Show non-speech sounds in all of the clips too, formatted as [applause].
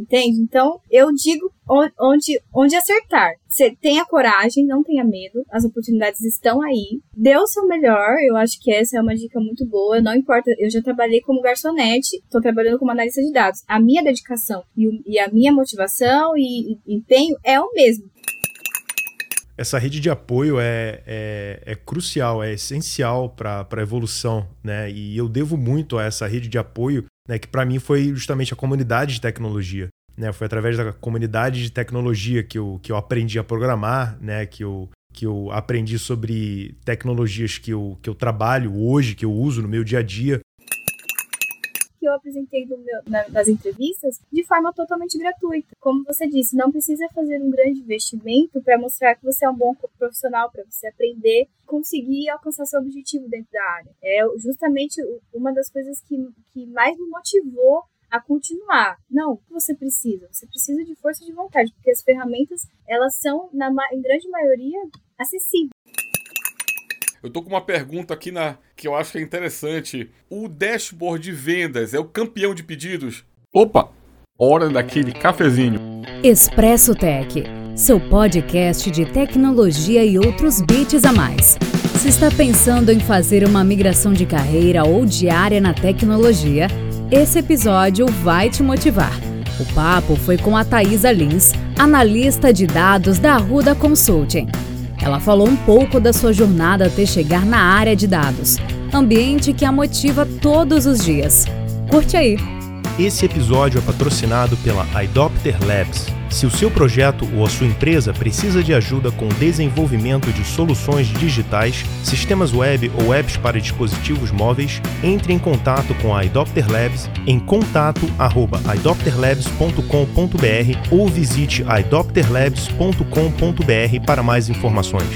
Entende? Então, eu digo onde, onde acertar. Você tenha coragem, não tenha medo, as oportunidades estão aí. Dê o seu melhor, eu acho que essa é uma dica muito boa. Não importa, eu já trabalhei como garçonete, estou trabalhando como analista de dados. A minha dedicação e, e a minha motivação e, e empenho é o mesmo essa rede de apoio é, é, é crucial, é essencial para a evolução, né? E eu devo muito a essa rede de apoio, né? Que para mim foi justamente a comunidade de tecnologia. Né? Foi através da comunidade de tecnologia que eu, que eu aprendi a programar, né? Que eu, que eu aprendi sobre tecnologias que eu, que eu trabalho hoje, que eu uso no meu dia a dia que eu apresentei meu, na, nas entrevistas de forma totalmente gratuita. Como você disse, não precisa fazer um grande investimento para mostrar que você é um bom profissional, para você aprender, conseguir alcançar seu objetivo dentro da área. É justamente uma das coisas que, que mais me motivou a continuar. Não, o que você precisa? Você precisa de força de vontade, porque as ferramentas, elas são, na, em grande maioria, acessíveis. Eu tô com uma pergunta aqui na que eu acho que é interessante. O dashboard de vendas é o campeão de pedidos? Opa, hora daquele cafezinho. Expresso Tech, seu podcast de tecnologia e outros bits a mais. Se está pensando em fazer uma migração de carreira ou de área na tecnologia, esse episódio vai te motivar. O papo foi com a Thaisa Lins, analista de dados da Arruda Consulting. Ela falou um pouco da sua jornada até chegar na área de dados, ambiente que a motiva todos os dias. Curte aí! Esse episódio é patrocinado pela iDopter Labs. Se o seu projeto ou a sua empresa precisa de ajuda com o desenvolvimento de soluções digitais, sistemas web ou apps para dispositivos móveis, entre em contato com a iDopter Labs em contato@idopterlabs.com.br ou visite idopterlabs.com.br para mais informações.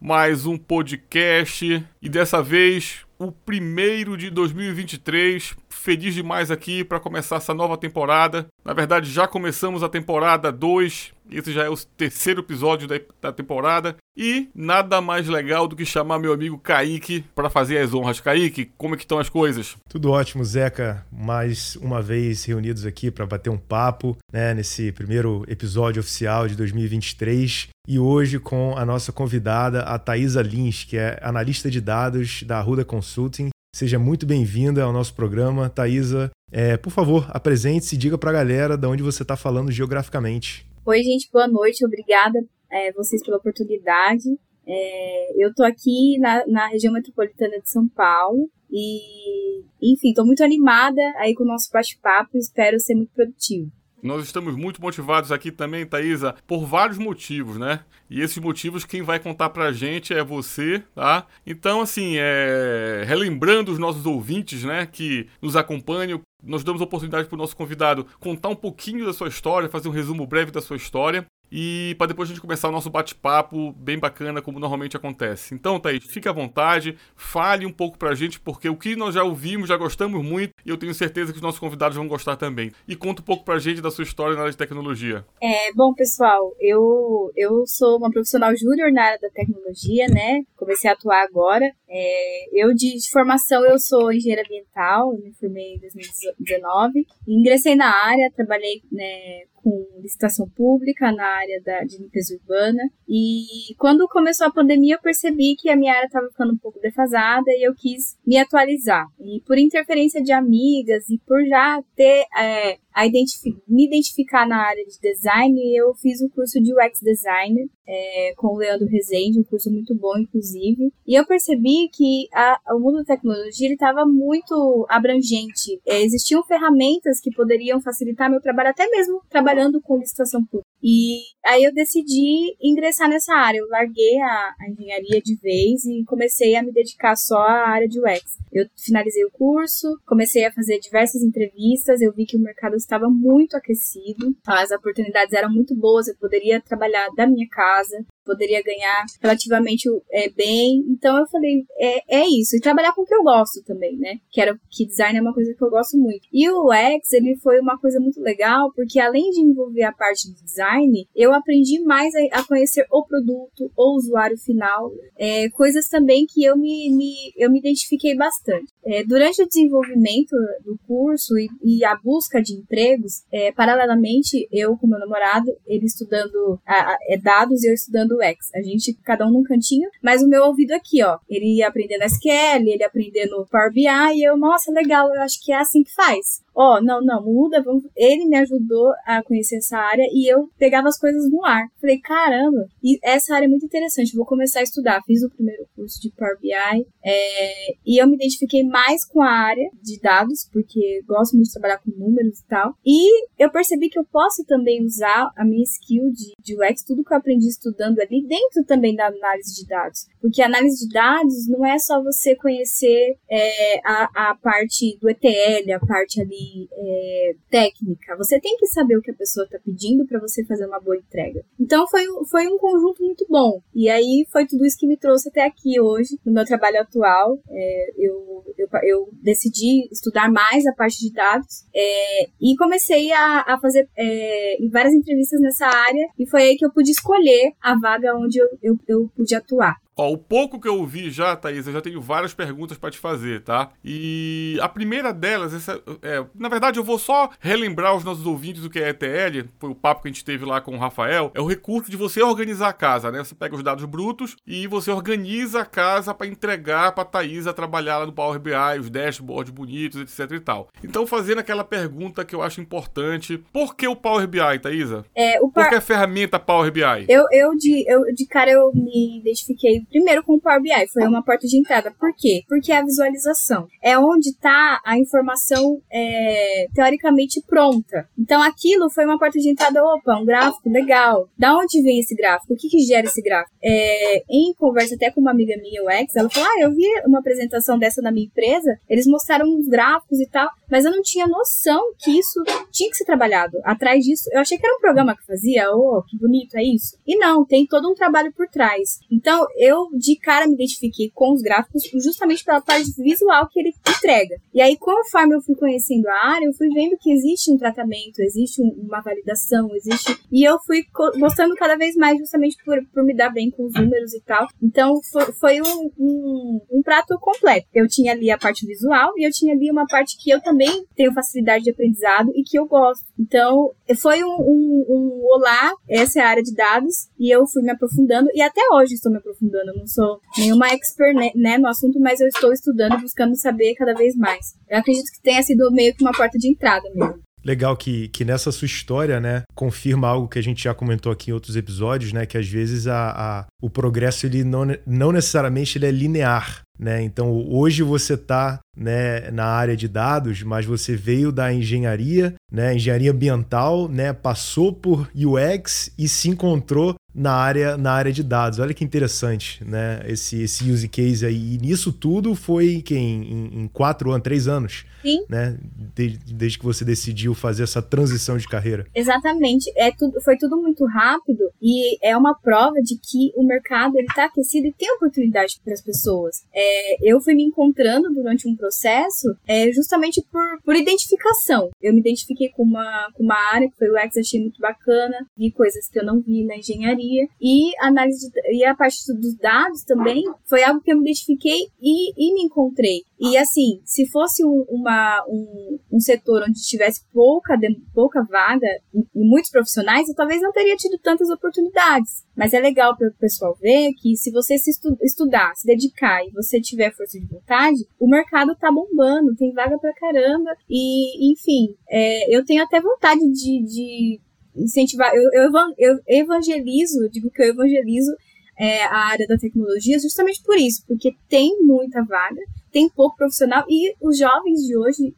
Mais um podcast e dessa vez o primeiro de 2023. Feliz demais aqui para começar essa nova temporada. Na verdade, já começamos a temporada 2. Esse já é o terceiro episódio da, da temporada. E nada mais legal do que chamar meu amigo Kaique para fazer as honras. Kaique, como é que estão as coisas? Tudo ótimo, Zeca. Mais uma vez reunidos aqui para bater um papo né, nesse primeiro episódio oficial de 2023. E hoje com a nossa convidada, a Thaisa Lins, que é analista de dados da Arruda Consulting. Seja muito bem-vinda ao nosso programa, Thaisa. É, por favor, apresente-se e diga para a galera de onde você está falando geograficamente. Oi, gente, boa noite. Obrigada é, vocês pela oportunidade. É, eu estou aqui na, na região metropolitana de São Paulo e, enfim, estou muito animada aí com o nosso bate-papo espero ser muito produtivo. Nós estamos muito motivados aqui também, Thaisa, por vários motivos, né? E esses motivos quem vai contar pra gente é você, tá? Então, assim, é... relembrando os nossos ouvintes, né, que nos acompanham, nós damos oportunidade para o nosso convidado contar um pouquinho da sua história, fazer um resumo breve da sua história e para depois a gente começar o nosso bate-papo bem bacana, como normalmente acontece. Então, Thaís, fique à vontade, fale um pouco pra gente, porque o que nós já ouvimos, já gostamos muito, e eu tenho certeza que os nossos convidados vão gostar também. E conta um pouco pra gente da sua história na área de tecnologia. É, bom, pessoal, eu, eu sou uma profissional júnior na área da tecnologia, né? Comecei a atuar agora. É, eu, de, de, formação, eu sou engenheira ambiental, me formei em 2019. Ingressei na área, trabalhei né, com licitação pública na área da, de limpeza urbana. E quando começou a pandemia, eu percebi que a minha área estava ficando um pouco defasada e eu quis me atualizar. E por interferência de amigas e por já ter é, identifi me identificar na área de design, eu fiz o curso de UX Designer é, com o Leandro Rezende, um curso muito bom, inclusive. E eu percebi que a, o mundo da tecnologia estava muito abrangente. É, existiam ferramentas que poderiam facilitar meu trabalho, até mesmo trabalhando com licitação pública. E aí eu decidi ingressar nessa área. Eu larguei a, a, engenharia de vez e comecei a me dedicar só à área de UX. Eu finalizei o curso, comecei a fazer diversas entrevistas, eu vi que o mercado estava muito aquecido, as oportunidades eram muito boas, eu poderia trabalhar da minha casa, poderia ganhar relativamente é, bem. Então eu falei, é, é isso. E trabalhar com o que eu gosto também, né? Que era que design é uma coisa que eu gosto muito. E o UX, ele foi uma coisa muito legal, porque além de envolver a parte de design, eu aprendi mais a, a conhecer o produto, o usuário final, é, coisas também que eu me, me, eu me identifiquei bastante. É, durante o desenvolvimento do curso e, e a busca de empregos, é, paralelamente, eu com meu namorado, ele estudando a, a, é, dados e eu estudando UX. A gente, cada um num cantinho, mas o meu ouvido aqui, ó. Ele ia aprendendo SQL, ele aprendendo Power BI, e eu, nossa, legal, eu acho que é assim que faz ó, oh, não, não, muda, vamos... ele me ajudou a conhecer essa área e eu pegava as coisas no ar. Falei, caramba, e essa área é muito interessante, vou começar a estudar. Fiz o primeiro curso de Power BI é... e eu me identifiquei mais com a área de dados, porque gosto muito de trabalhar com números e tal. E eu percebi que eu posso também usar a minha skill de, de UX, tudo que eu aprendi estudando ali, dentro também da análise de dados. Porque análise de dados não é só você conhecer é, a, a parte do ETL, a parte ali é, técnica. Você tem que saber o que a pessoa está pedindo para você fazer uma boa entrega. Então foi, foi um conjunto muito bom. E aí foi tudo isso que me trouxe até aqui hoje, no meu trabalho atual. É, eu, eu, eu, decidi estudar mais a parte de dados é, e comecei a, a fazer é, várias entrevistas nessa área. E foi aí que eu pude escolher a vaga onde eu, eu, eu pude atuar. Ó, o pouco que eu ouvi já, Thaís, eu já tenho várias perguntas para te fazer, tá? E a primeira delas, essa, é, na verdade, eu vou só relembrar os nossos ouvintes do que é ETL, foi o papo que a gente teve lá com o Rafael, é o recurso de você organizar a casa, né? Você pega os dados brutos e você organiza a casa para entregar para Thaís a trabalhar lá no Power BI, os dashboards bonitos, etc e tal. Então, fazendo aquela pergunta que eu acho importante, por que o Power BI, Thaisa? É, o par... Por que a ferramenta Power BI? Eu, eu, de, eu, de cara, eu me identifiquei primeiro com o Power BI, foi uma porta de entrada. Por quê? Porque é a visualização. É onde está a informação é, teoricamente pronta. Então aquilo foi uma porta de entrada, opa, um gráfico legal. Da onde vem esse gráfico? O que, que gera esse gráfico? É, em conversa até com uma amiga minha, o Ex, ela falou: Ah, eu vi uma apresentação dessa na minha empresa, eles mostraram uns gráficos e tal, mas eu não tinha noção que isso tinha que ser trabalhado. Atrás disso, eu achei que era um programa que fazia, oh, que bonito, é isso. E não, tem todo um trabalho por trás. Então, eu eu de cara me identifiquei com os gráficos justamente pela parte visual que ele entrega. E aí, conforme eu fui conhecendo a área, eu fui vendo que existe um tratamento, existe uma validação, existe. E eu fui gostando cada vez mais justamente por, por me dar bem com os números e tal. Então, foi, foi um, um, um prato completo. Eu tinha ali a parte visual e eu tinha ali uma parte que eu também tenho facilidade de aprendizado e que eu gosto. Então, foi um, um, um olá, essa é a área de dados, e eu fui me aprofundando, e até hoje estou me aprofundando eu não sou nenhuma expert né, né, no assunto, mas eu estou estudando, buscando saber cada vez mais. Eu acredito que tenha sido meio que uma porta de entrada mesmo. Legal que, que nessa sua história, né, confirma algo que a gente já comentou aqui em outros episódios, né, que às vezes a, a o progresso ele não, não necessariamente ele é linear, né? Então hoje você está né, na área de dados, mas você veio da engenharia, né, engenharia ambiental, né, passou por UX e se encontrou na área, na área de dados. Olha que interessante, né? Esse, esse use case aí. E nisso tudo foi que em, em quatro anos, três anos. Sim. Né? Desde, desde que você decidiu fazer essa transição de carreira. Exatamente. É tudo, foi tudo muito rápido e é uma prova de que o mercado está aquecido e tem oportunidade para as pessoas. É, eu fui me encontrando durante um processo é, justamente por, por identificação. Eu me identifiquei com uma, com uma área que foi o X, achei muito bacana, vi coisas que eu não vi na engenharia e análise de, e a parte dos dados também foi algo que eu me identifiquei e, e me encontrei. E assim, se fosse um, uma, um, um setor onde tivesse pouca, pouca vaga e, e muitos profissionais, eu talvez não teria tido tantas oportunidades. Mas é legal para o pessoal ver que se você se estu estudar, se dedicar e você tiver força de vontade, o mercado tá bombando, tem vaga pra caramba. E, enfim, é, eu tenho até vontade de, de incentivar. Eu, eu, eu evangelizo, digo que eu evangelizo é, a área da tecnologia justamente por isso, porque tem muita vaga, tem pouco profissional e os jovens de hoje.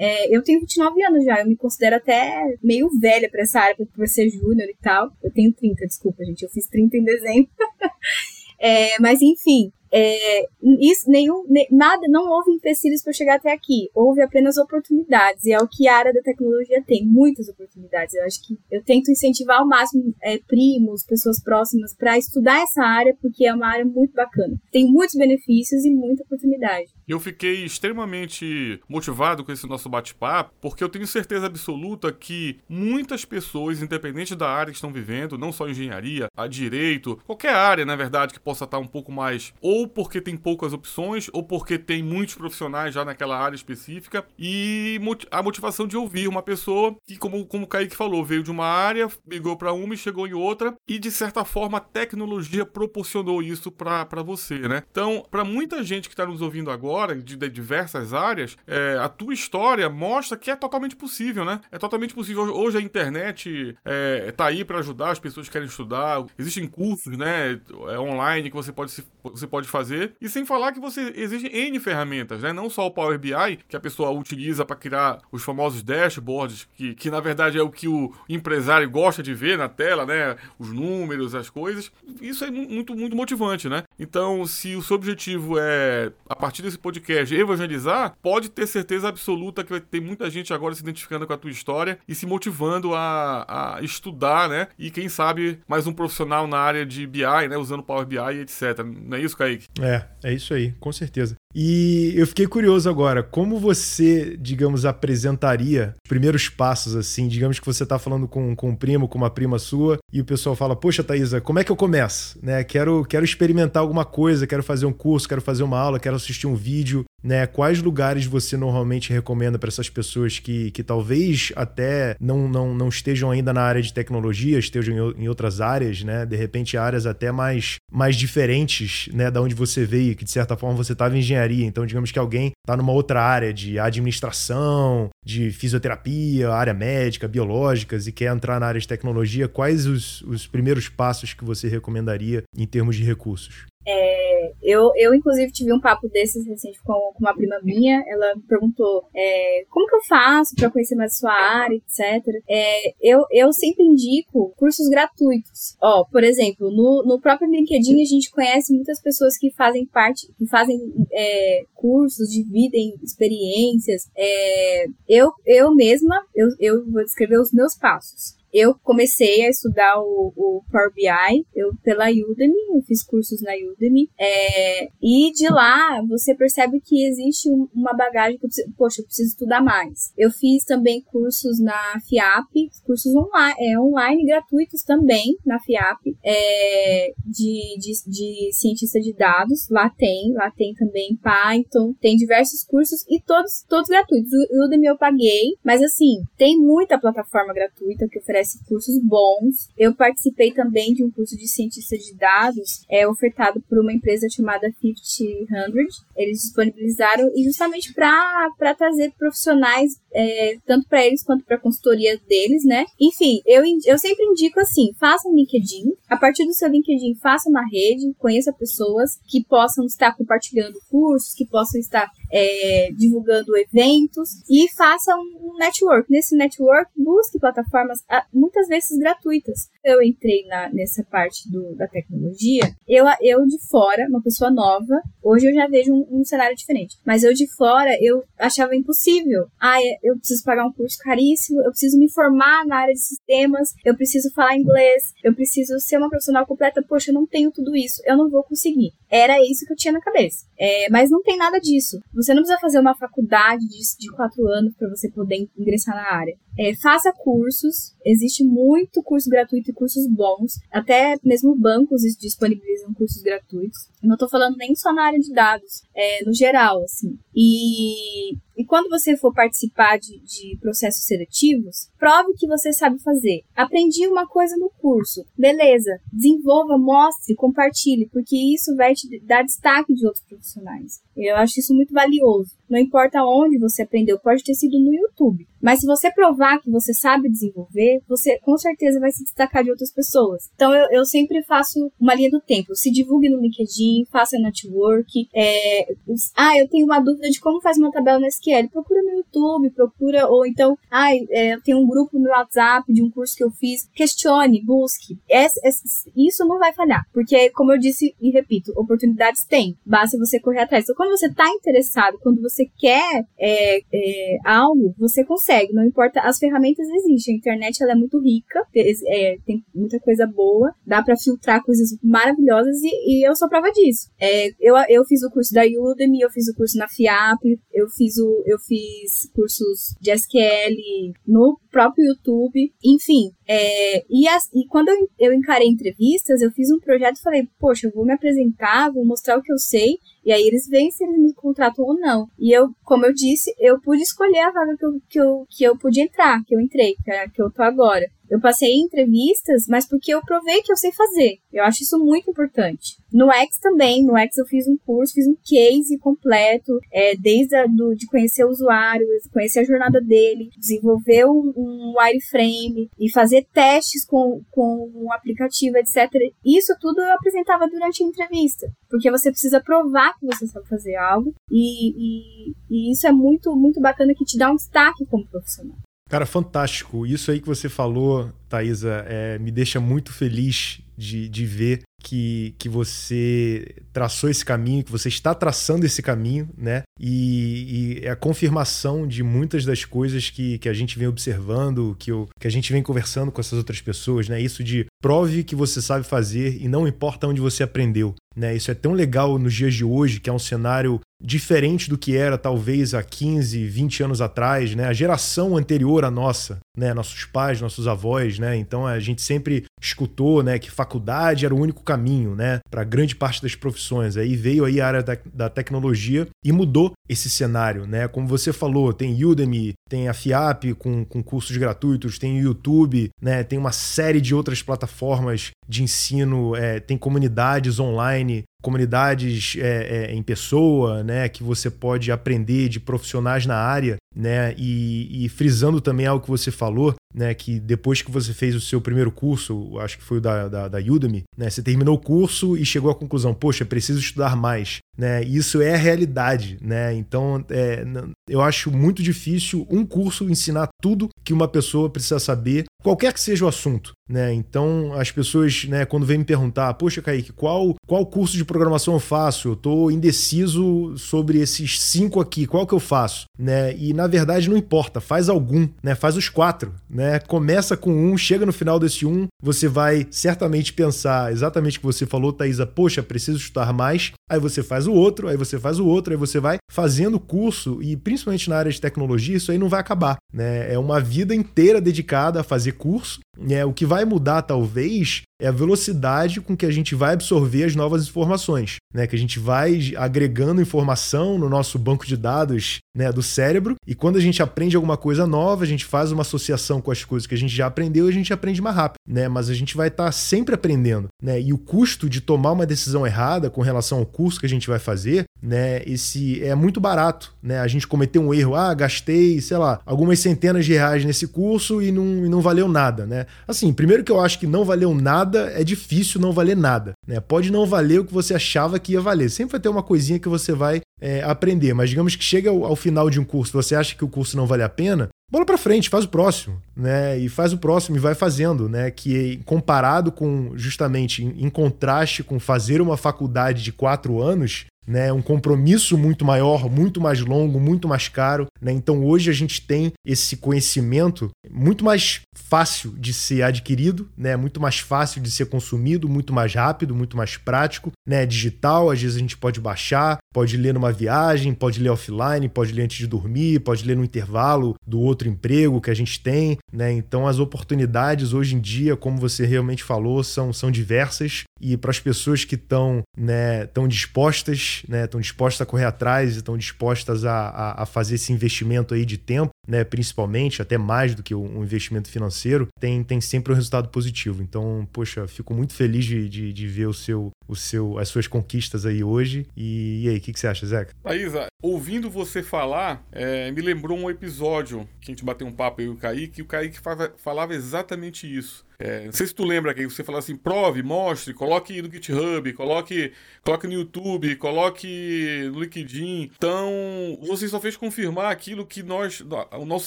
É, eu tenho 29 anos já, eu me considero até meio velha para essa área, para ser júnior e tal. Eu tenho 30, desculpa, gente, eu fiz 30 em dezembro. [laughs] É, mas enfim, é, isso, nenhum, nada, não houve empecilhos para chegar até aqui. Houve apenas oportunidades. E é o que a área da tecnologia tem, muitas oportunidades. Eu acho que eu tento incentivar ao máximo é, primos, pessoas próximas, para estudar essa área, porque é uma área muito bacana. Tem muitos benefícios e muita oportunidade. Eu fiquei extremamente motivado com esse nosso bate-papo, porque eu tenho certeza absoluta que muitas pessoas, independente da área que estão vivendo, não só engenharia, a direito, qualquer área, na verdade, que possa estar um pouco mais, ou porque tem poucas opções, ou porque tem muitos profissionais já naquela área específica, e a motivação de ouvir uma pessoa que, como, como o Kaique falou, veio de uma área, migrou para uma e chegou em outra, e de certa forma a tecnologia proporcionou isso para você, né? Então, para muita gente que está nos ouvindo agora, de, de diversas áreas, é, a tua história mostra que é totalmente possível, né? É totalmente possível. Hoje a internet é, tá aí para ajudar as pessoas que querem estudar. Existem cursos, né, é, online que você pode, você pode fazer. E sem falar que você existe N ferramentas, né? Não só o Power BI, que a pessoa utiliza para criar os famosos dashboards, que, que na verdade é o que o empresário gosta de ver na tela, né? Os números, as coisas. Isso é muito, muito motivante, né? Então, se o seu objetivo é, a partir desse podcast evangelizar, pode ter certeza absoluta que vai ter muita gente agora se identificando com a tua história e se motivando a, a estudar, né? E quem sabe mais um profissional na área de BI, né? Usando Power BI etc. Não é isso, Kaique? É, é isso aí, com certeza. E eu fiquei curioso agora, como você, digamos, apresentaria os primeiros passos, assim? Digamos que você está falando com, com um primo, com uma prima sua, e o pessoal fala, poxa, Thaisa, como é que eu começo? Né? Quero, quero experimentar alguma coisa, quero fazer um curso, quero fazer uma aula, quero assistir um vídeo né? Quais lugares você normalmente recomenda para essas pessoas que, que talvez até não, não, não estejam ainda na área de tecnologia, estejam em, em outras áreas, né? De repente áreas até mais, mais diferentes, né? Da onde você veio, que de certa forma você estava em engenharia. Então, digamos que alguém está numa outra área de administração, de fisioterapia, área médica, biológicas e quer entrar na área de tecnologia. Quais os, os primeiros passos que você recomendaria em termos de recursos? É, eu, eu, inclusive, tive um papo desses recente com, com uma prima minha. Ela me perguntou é, como que eu faço para conhecer mais a sua área, etc. É, eu, eu sempre indico cursos gratuitos. Ó, por exemplo, no, no próprio LinkedIn a gente conhece muitas pessoas que fazem parte, que fazem é, cursos, dividem experiências. É, eu, eu mesma, eu, eu vou descrever os meus passos eu comecei a estudar o, o Power BI eu, pela Udemy, eu fiz cursos na Udemy, é, e de lá você percebe que existe uma bagagem que eu preciso, poxa, eu preciso estudar mais. Eu fiz também cursos na FIAP, cursos online, é, online gratuitos também na FIAP, é, de, de, de cientista de dados, lá tem, lá tem também Python, tem diversos cursos e todos, todos gratuitos. O Udemy eu paguei, mas assim, tem muita plataforma gratuita que oferece oferece cursos bons. Eu participei também de um curso de cientista de dados, é ofertado por uma empresa chamada 500. Eles disponibilizaram e justamente para trazer profissionais é, tanto para eles quanto para a consultoria deles, né? Enfim, eu, eu sempre indico assim: faça um LinkedIn. A partir do seu LinkedIn, faça uma rede, conheça pessoas que possam estar compartilhando cursos, que possam estar é, divulgando eventos e faça um network. Nesse network, busque plataformas muitas vezes gratuitas. Eu entrei na, nessa parte do, da tecnologia, eu, eu de fora, uma pessoa nova, hoje eu já vejo um, um cenário diferente, mas eu de fora, eu achava impossível. Ah, é, eu preciso pagar um curso caríssimo, eu preciso me formar na área de sistemas, eu preciso falar inglês, eu preciso ser uma profissional completa. Poxa, eu não tenho tudo isso, eu não vou conseguir. Era isso que eu tinha na cabeça. É, mas não tem nada disso. Você não precisa fazer uma faculdade de, de quatro anos para você poder ingressar na área. É, faça cursos, existe muito curso gratuito e cursos bons, até mesmo bancos disponibilizam cursos gratuitos. Não estou falando nem só na área de dados, é, no geral, assim. E, e quando você for participar de, de processos seletivos, prove que você sabe fazer. Aprendi uma coisa no curso, beleza, desenvolva, mostre, compartilhe, porque isso vai te dar destaque de outros profissionais. Eu acho isso muito valioso. Não importa onde você aprendeu, pode ter sido no YouTube. Mas se você provar que você sabe desenvolver, você com certeza vai se destacar de outras pessoas. Então eu, eu sempre faço uma linha do tempo. Se divulgue no LinkedIn, faça network. É... Ah, eu tenho uma dúvida de como faz uma tabela no SQL SQL, procura no YouTube, procura, ou então, ah, é, tem um grupo no WhatsApp de um curso que eu fiz, questione, busque. Esse, esse, isso não vai falhar, porque, como eu disse e repito, oportunidades tem, basta você correr atrás. Então, quando você está interessado, quando você quer é, é, algo, você consegue, não importa, as ferramentas existem, a internet ela é muito rica, é, tem muita coisa boa, dá para filtrar coisas maravilhosas e, e, eu sou prova disso. É, eu, eu fiz o curso da Udemy, eu fiz o curso na FIAP, eu fiz, o, eu fiz cursos de SQL no próprio YouTube, enfim. É, e, as, e quando eu, encarei entrevistas, eu fiz um projeto e falei, poxa, eu vou me apresentar, vou mostrar o que eu sei, e aí eles veem se eles me contratam ou não. E eu, como eu disse, eu pude escolher a vaga que eu, que eu, que eu pude entrar, que eu entrei, que, é, que eu tô agora. Eu passei em entrevistas, mas porque eu provei que eu sei fazer. Eu acho isso muito importante. No X também, no X eu fiz um curso, fiz um case completo, é, desde a, do, de conhecer o usuário, conhecer a jornada dele, desenvolver um, um wireframe e fazer testes com, com o aplicativo, etc. Isso tudo eu apresentava durante a entrevista, porque você precisa provar que você sabe fazer algo e, e, e isso é muito, muito bacana que te dá um destaque como profissional. Cara, fantástico. Isso aí que você falou, Thaisa, é, me deixa muito feliz de, de ver que, que você traçou esse caminho, que você está traçando esse caminho, né? E, e é a confirmação de muitas das coisas que, que a gente vem observando, que, eu, que a gente vem conversando com essas outras pessoas, né? Isso de prove que você sabe fazer e não importa onde você aprendeu. Né? Isso é tão legal nos dias de hoje, que é um cenário diferente do que era talvez há 15, 20 anos atrás, né? A geração anterior à nossa, né? Nossos pais, nossos avós, né? Então a gente sempre escutou, né, que faculdade era o único caminho, né, para grande parte das profissões. Aí veio aí a área da, da tecnologia e mudou esse cenário, né? Como você falou, tem Udemy, tem a FIAP com, com cursos gratuitos, tem o YouTube, né? Tem uma série de outras plataformas de ensino, é, tem comunidades online comunidades é, é, em pessoa, né, que você pode aprender de profissionais na área, né, e, e, frisando também algo que você falou, né, que depois que você fez o seu primeiro curso, acho que foi o da, da, da Udemy, né, você terminou o curso e chegou à conclusão, poxa, preciso estudar mais, né, isso é a realidade, né, então é, eu acho muito difícil curso ensinar tudo que uma pessoa precisa saber, qualquer que seja o assunto, né, então as pessoas, né, quando vêm me perguntar, poxa, Kaique, qual, qual curso de programação eu faço? Eu estou indeciso sobre esses cinco aqui, qual que eu faço? Né? E na verdade não importa, faz algum, né? Faz os quatro, né? Começa com um, chega no final desse um, você vai certamente pensar exatamente o que você falou, Thaisa, poxa, preciso estudar mais. Aí você faz o outro, aí você faz o outro, aí você vai fazendo curso e principalmente na área de tecnologia, isso aí não vai acabar, né? É uma vida inteira dedicada a fazer curso, né? O que vai mudar talvez é a velocidade com que a gente vai absorver as novas informações, né? Que a gente vai agregando informação no nosso banco de dados, né, do cérebro, e quando a gente aprende alguma coisa nova, a gente faz uma associação com as coisas que a gente já aprendeu e a gente aprende mais rápido, né? Mas a gente vai estar tá sempre aprendendo, né? E o custo de tomar uma decisão errada com relação ao curso que a gente vai fazer, né, esse é muito barato, né? A gente cometeu um erro, ah, gastei, sei lá, algumas centenas de reais nesse curso e não, e não valeu nada, né? Assim, primeiro que eu acho que não valeu nada é difícil não valer nada. Né? Pode não valer o que você achava que ia valer. Sempre vai ter uma coisinha que você vai é, aprender. Mas digamos que chega ao, ao, final de um curso, você acha que o curso não vale a pena, bola para frente, faz o próximo, né? E faz o próximo e vai fazendo, né? Que comparado com justamente em, em contraste com fazer uma faculdade de quatro anos, né, um compromisso muito maior, muito mais longo, muito mais caro. Né? Então hoje a gente tem esse conhecimento muito mais fácil de ser adquirido, né? muito mais fácil de ser consumido, muito mais rápido, muito mais prático. Né? Digital, às vezes a gente pode baixar, pode ler numa viagem, pode ler offline, pode ler antes de dormir, pode ler no intervalo do outro emprego que a gente tem. Né? Então as oportunidades hoje em dia, como você realmente falou, são, são diversas e para as pessoas que estão né, tão dispostas, né, estão dispostas a correr atrás, estão dispostas a, a, a, fazer esse investimento aí de tempo, né, principalmente, até mais do que um investimento financeiro, tem, tem sempre um resultado positivo. Então, poxa, fico muito feliz de, de, de ver o seu, o seu, as suas conquistas aí hoje. E, e aí, o que, que, você acha, Zeca? Thaisa, ouvindo você falar, é, me lembrou um episódio que a gente bateu um papo aí com o Kaique, e o Kaique falava exatamente isso. É, não sei se tu lembra que você fala assim, prove, mostre, coloque no GitHub, coloque, coloque no YouTube, coloque no LinkedIn. Então, você só fez confirmar aquilo que nós, o nosso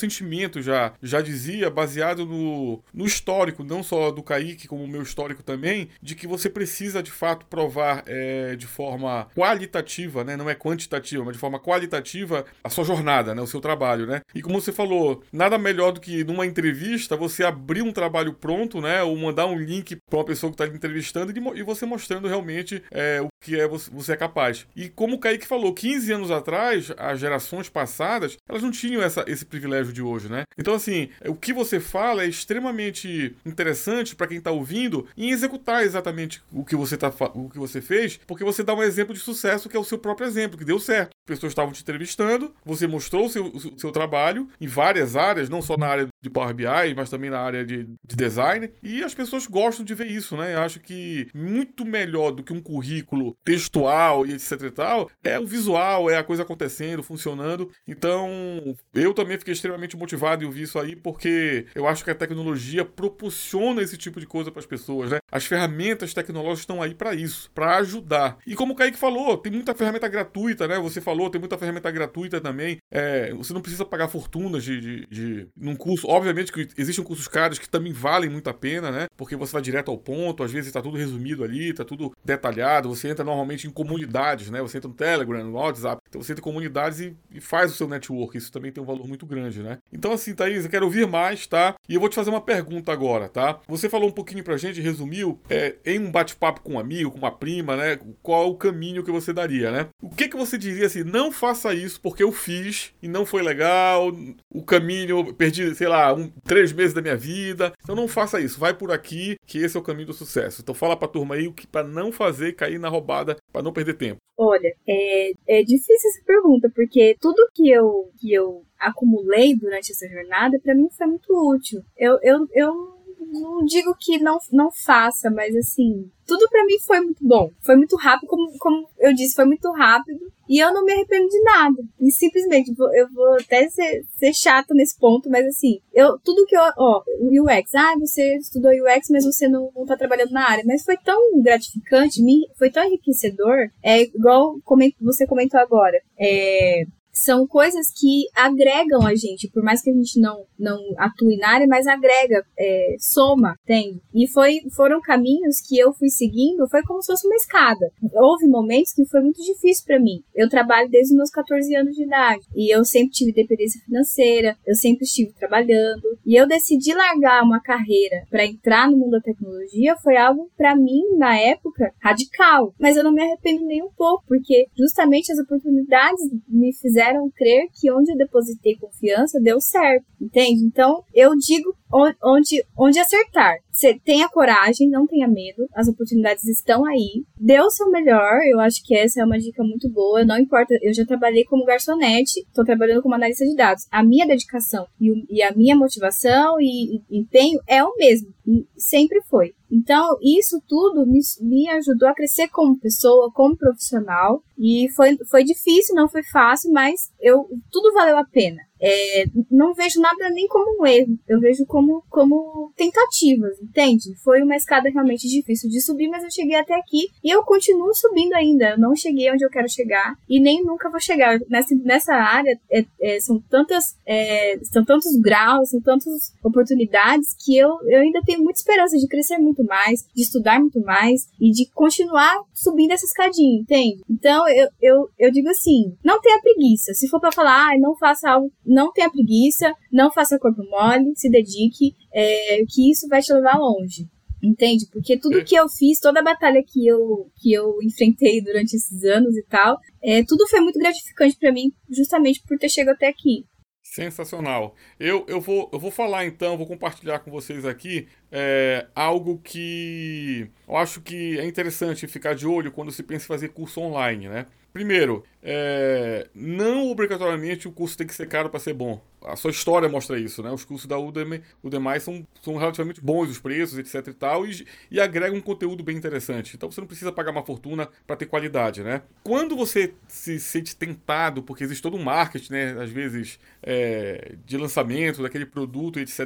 sentimento já, já dizia, baseado no, no histórico, não só do Kaique, como o meu histórico também, de que você precisa de fato provar é, de forma qualitativa, né? Não é quantitativa, mas de forma qualitativa a sua jornada, né? O seu trabalho, né? E como você falou, nada melhor do que numa entrevista você abrir um trabalho pronto, né? Ou mandar um link para uma pessoa que está entrevistando e você mostrando realmente é, o que é você, é capaz. E como o Kaique falou, 15 anos atrás, as gerações passadas, elas não tinham essa, esse privilégio de hoje, né? Então, assim, o que você fala é extremamente interessante para quem está ouvindo em executar exatamente o que você tá, o que você fez, porque você dá um exemplo de sucesso que é o seu próprio exemplo, que deu certo. Pessoas estavam te entrevistando, você mostrou o seu, o seu trabalho em várias áreas, não só na área de Power BI, mas também na área de, de design, e as pessoas gostam de ver isso, né? Eu acho que muito melhor do que um currículo textual e etc e tal, é o visual, é a coisa acontecendo, funcionando. Então, eu também fiquei extremamente motivado em ouvir isso aí, porque eu acho que a tecnologia proporciona esse tipo de coisa para as pessoas, né? As ferramentas tecnológicas estão aí para isso, para ajudar. E como o Kaique falou, tem muita ferramenta gratuita, né? Você falou, tem muita ferramenta gratuita também. É, você não precisa pagar fortunas de, de, de, num curso. Obviamente que existem cursos caros que também valem muito a pena, né? Porque você vai direto ao ponto, às vezes está tudo resumido ali, está tudo detalhado. Você entra normalmente em comunidades, né? Você entra no Telegram, no WhatsApp. Então você entra em comunidades e, e faz o seu network. Isso também tem um valor muito grande, né? Então, assim, Thaís, eu quero ouvir mais, tá? E eu vou te fazer uma pergunta agora, tá? Você falou um pouquinho pra gente, resumiu, é, em um bate-papo com um amigo, com uma prima, né? Qual é o caminho que você daria, né? O que que você diria assim? Não faça isso porque eu fiz e não foi legal. O caminho, perdi, sei lá, um, três meses da minha vida. Então não faça isso. Vai por aqui, que esse é o caminho do sucesso. Então fala pra turma aí o que para não fazer cair na roubada, para não perder tempo. Olha, é, é difícil essa pergunta, porque tudo que eu, que eu acumulei durante essa jornada, para mim foi muito útil. Eu, eu, eu não digo que não, não faça, mas assim, tudo para mim foi muito bom. Foi muito rápido, como, como eu disse, foi muito rápido. E eu não me arrependo de nada. E simplesmente, eu vou até ser, ser chata nesse ponto, mas assim, eu, tudo que eu. Ó, UX, ah, você estudou UX, mas você não, não tá trabalhando na área. Mas foi tão gratificante, me, foi tão enriquecedor. É igual você comentou agora. É, são coisas que agregam a gente, por mais que a gente não, não atue na área, mas agrega, é, soma, entende? E foi, foram caminhos que eu fui seguindo, foi como se fosse uma escada. Houve momentos que foi muito difícil para mim. Eu trabalho desde os meus 14 anos de idade e eu sempre tive dependência financeira, eu sempre estive trabalhando e eu decidi largar uma carreira para entrar no mundo da tecnologia foi algo para mim na época radical, mas eu não me arrependo nem um pouco, porque justamente as oportunidades me fizeram fizeram crer que onde eu depositei confiança deu certo, entende? Então, eu digo onde, onde acertar. Você tenha coragem, não tenha medo, as oportunidades estão aí. Dê o seu melhor, eu acho que essa é uma dica muito boa. Não importa, eu já trabalhei como garçonete, estou trabalhando como analista de dados. A minha dedicação e, e a minha motivação e, e, empenho é o mesmo, e sempre foi. Então, isso tudo me, me ajudou a crescer como pessoa, como profissional. E foi, foi difícil, não foi fácil, mas eu, tudo valeu a pena é, não vejo nada nem como um erro, eu vejo como, como tentativas, entende? Foi uma escada realmente difícil de subir, mas eu cheguei até aqui e eu continuo subindo ainda. Eu não cheguei onde eu quero chegar e nem nunca vou chegar. Nessa, nessa área é, é, são tantas, é, são tantos graus, são tantas oportunidades que eu, eu ainda tenho muita esperança de crescer muito mais, de estudar muito mais e de continuar subindo essa escadinha, entende? Então eu, eu, eu digo assim, não tenha preguiça. Se for para falar, ah, não faça algo não tenha preguiça, não faça corpo mole, se dedique, é, que isso vai te levar longe. Entende? Porque tudo que eu fiz, toda a batalha que eu, que eu enfrentei durante esses anos e tal, é, tudo foi muito gratificante para mim, justamente por ter chegado até aqui. Sensacional. Eu, eu, vou, eu vou falar então, vou compartilhar com vocês aqui é, algo que eu acho que é interessante ficar de olho quando se pensa em fazer curso online, né? Primeiro, é, não obrigatoriamente o curso tem que ser caro para ser bom. A sua história mostra isso, né? Os cursos da Udemy, Udemy são, são relativamente bons os preços, etc e tal, e, e agregam um conteúdo bem interessante. Então você não precisa pagar uma fortuna para ter qualidade, né? Quando você se sente tentado, porque existe todo um marketing, né? Às vezes é, de lançamento daquele produto, etc.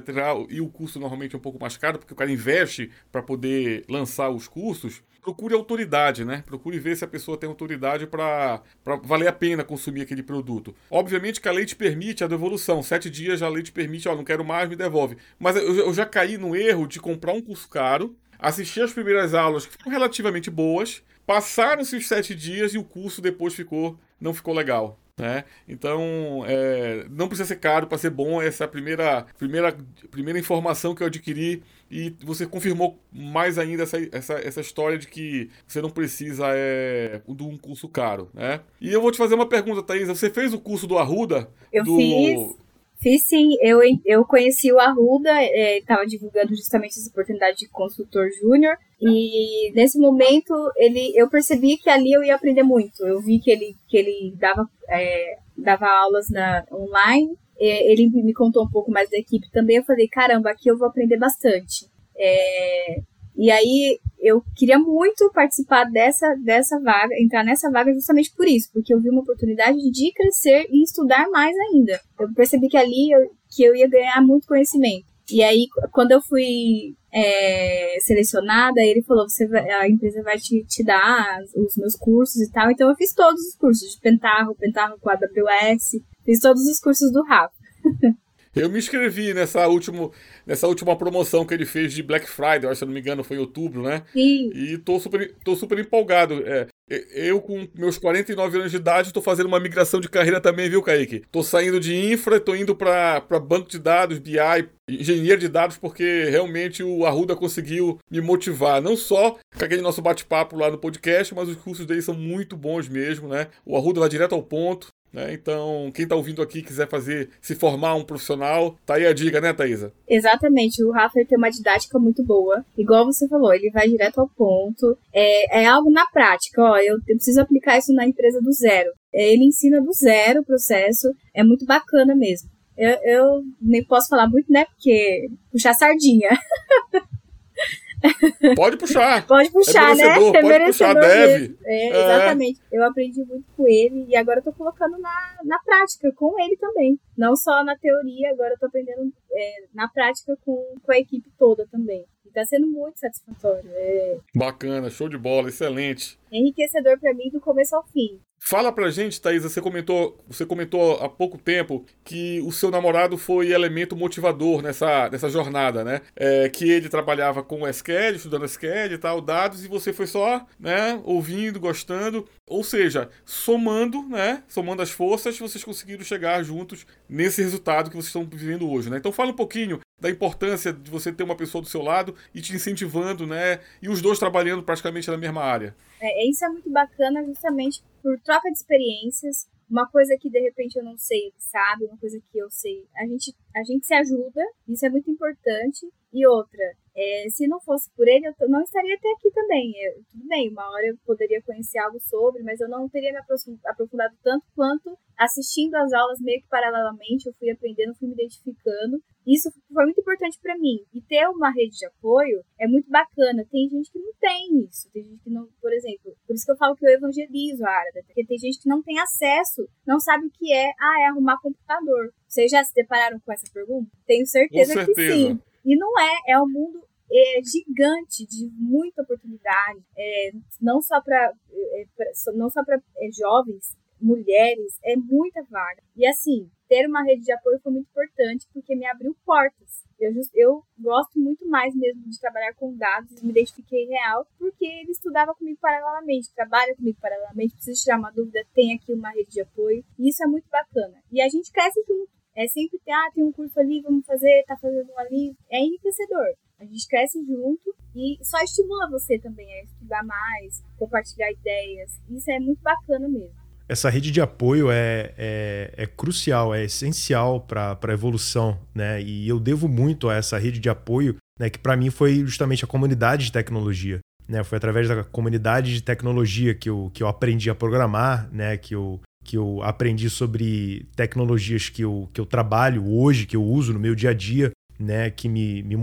E o custo normalmente é um pouco mais caro, porque o cara investe para poder lançar os cursos procure autoridade, né? Procure ver se a pessoa tem autoridade para valer a pena consumir aquele produto. Obviamente que a lei te permite a devolução. Sete dias a lei te permite, ó, não quero mais, me devolve. Mas eu, eu já caí no erro de comprar um curso caro, assistir as primeiras aulas que foram relativamente boas, passaram-se os sete dias e o curso depois ficou não ficou legal. Né? Então, é, não precisa ser caro para ser bom. Essa é a primeira, primeira, primeira informação que eu adquiri e você confirmou mais ainda essa, essa, essa história de que você não precisa é, de um curso caro, né? E eu vou te fazer uma pergunta, Thaís. Você fez o curso do Arruda? Eu do... fiz. Fiz sim, eu, eu conheci o Arruda, estava é, divulgando justamente essa oportunidade de consultor júnior, e nesse momento ele, eu percebi que ali eu ia aprender muito. Eu vi que ele, que ele dava, é, dava aulas na, online, ele me contou um pouco mais da equipe também. Eu falei, caramba, aqui eu vou aprender bastante. É, e aí eu queria muito participar dessa, dessa vaga, entrar nessa vaga justamente por isso, porque eu vi uma oportunidade de crescer e estudar mais ainda. Eu percebi que ali eu, que eu ia ganhar muito conhecimento. E aí, quando eu fui é, selecionada, ele falou: você vai, a empresa vai te, te dar os meus cursos e tal. Então, eu fiz todos os cursos de Pentarro, Pentarro com AWS, fiz todos os cursos do Rafa. Eu me inscrevi nessa última, nessa última promoção que ele fez de Black Friday, se eu não me engano, foi em outubro, né? Sim. E tô super, tô super empolgado. É, eu, com meus 49 anos de idade, estou fazendo uma migração de carreira também, viu, Kaique? Tô saindo de infra, tô indo para banco de dados, BI, engenheiro de dados, porque realmente o Arruda conseguiu me motivar. Não só com aquele nosso bate-papo lá no podcast, mas os cursos dele são muito bons mesmo, né? O Arruda vai direto ao ponto. Né? Então, quem está ouvindo aqui quiser fazer, se formar um profissional, tá aí a dica, né, Thaisa? Exatamente, o Rafa tem uma didática muito boa. Igual você falou, ele vai direto ao ponto. É, é algo na prática, ó, eu, eu preciso aplicar isso na empresa do zero. É, ele ensina do zero o processo, é muito bacana mesmo. Eu, eu nem posso falar muito, né, porque puxar sardinha. [laughs] Pode puxar. [laughs] Pode puxar, é né? É pode puxar, deve. É, exatamente. É. Eu aprendi muito com ele e agora eu tô colocando na, na prática com ele também. Não só na teoria, agora eu tô aprendendo é, na prática com, com a equipe toda também. Tá sendo muito satisfatório. É... Bacana, show de bola, excelente. Enriquecedor para mim do começo ao fim. Fala pra gente, Thaís, você comentou, você comentou há pouco tempo que o seu namorado foi elemento motivador nessa, nessa jornada, né? É, que ele trabalhava com SQL, estudando SQL e tal, dados, e você foi só, né, ouvindo, gostando. Ou seja, somando, né? Somando as forças, vocês conseguiram chegar juntos nesse resultado que vocês estão vivendo hoje, né? Então fala um pouquinho da importância de você ter uma pessoa do seu lado e te incentivando, né? E os dois trabalhando praticamente na mesma área. É, isso é muito bacana justamente por troca de experiências. Uma coisa que de repente eu não sei, ele sabe, uma coisa que eu sei. A gente, a gente se ajuda, isso é muito importante. E outra, é, se não fosse por ele, eu não estaria até aqui também. Eu, tudo bem, uma hora eu poderia conhecer algo sobre, mas eu não teria me aprofundado tanto quanto assistindo as aulas meio que paralelamente. Eu fui aprendendo, fui me identificando. Isso foi muito importante para mim. E ter uma rede de apoio é muito bacana. Tem gente que não tem isso. Tem gente que não, por exemplo, por isso que eu falo que eu evangelizo a área, porque tem gente que não tem acesso, não sabe o que é, ah, é arrumar computador. Vocês já se depararam com essa pergunta? Tenho certeza, certeza. que sim. E não é, é um mundo é, gigante de muita oportunidade, é, não só para é, não só para é, jovens, mulheres, é muita vaga. E assim, ter uma rede de apoio foi muito importante porque me abriu portas. Eu, eu gosto muito mais mesmo de trabalhar com dados, me identifiquei real, porque ele estudava comigo paralelamente, trabalha comigo paralelamente, precisa tirar uma dúvida, tem aqui uma rede de apoio, e isso é muito bacana. E a gente cresce junto. É sempre ter, ah, tem um curso ali, vamos fazer, tá fazendo um ali. É enriquecedor. A gente cresce junto e só estimula você também a estudar mais, compartilhar ideias. Isso é muito bacana mesmo essa rede de apoio é, é, é crucial, é essencial para a evolução, né? E eu devo muito a essa rede de apoio, né? Que para mim foi justamente a comunidade de tecnologia. Né? Foi através da comunidade de tecnologia que eu, que eu aprendi a programar, né? que, eu, que eu aprendi sobre tecnologias que eu, que eu trabalho hoje, que eu uso no meu dia a dia, né? que me, me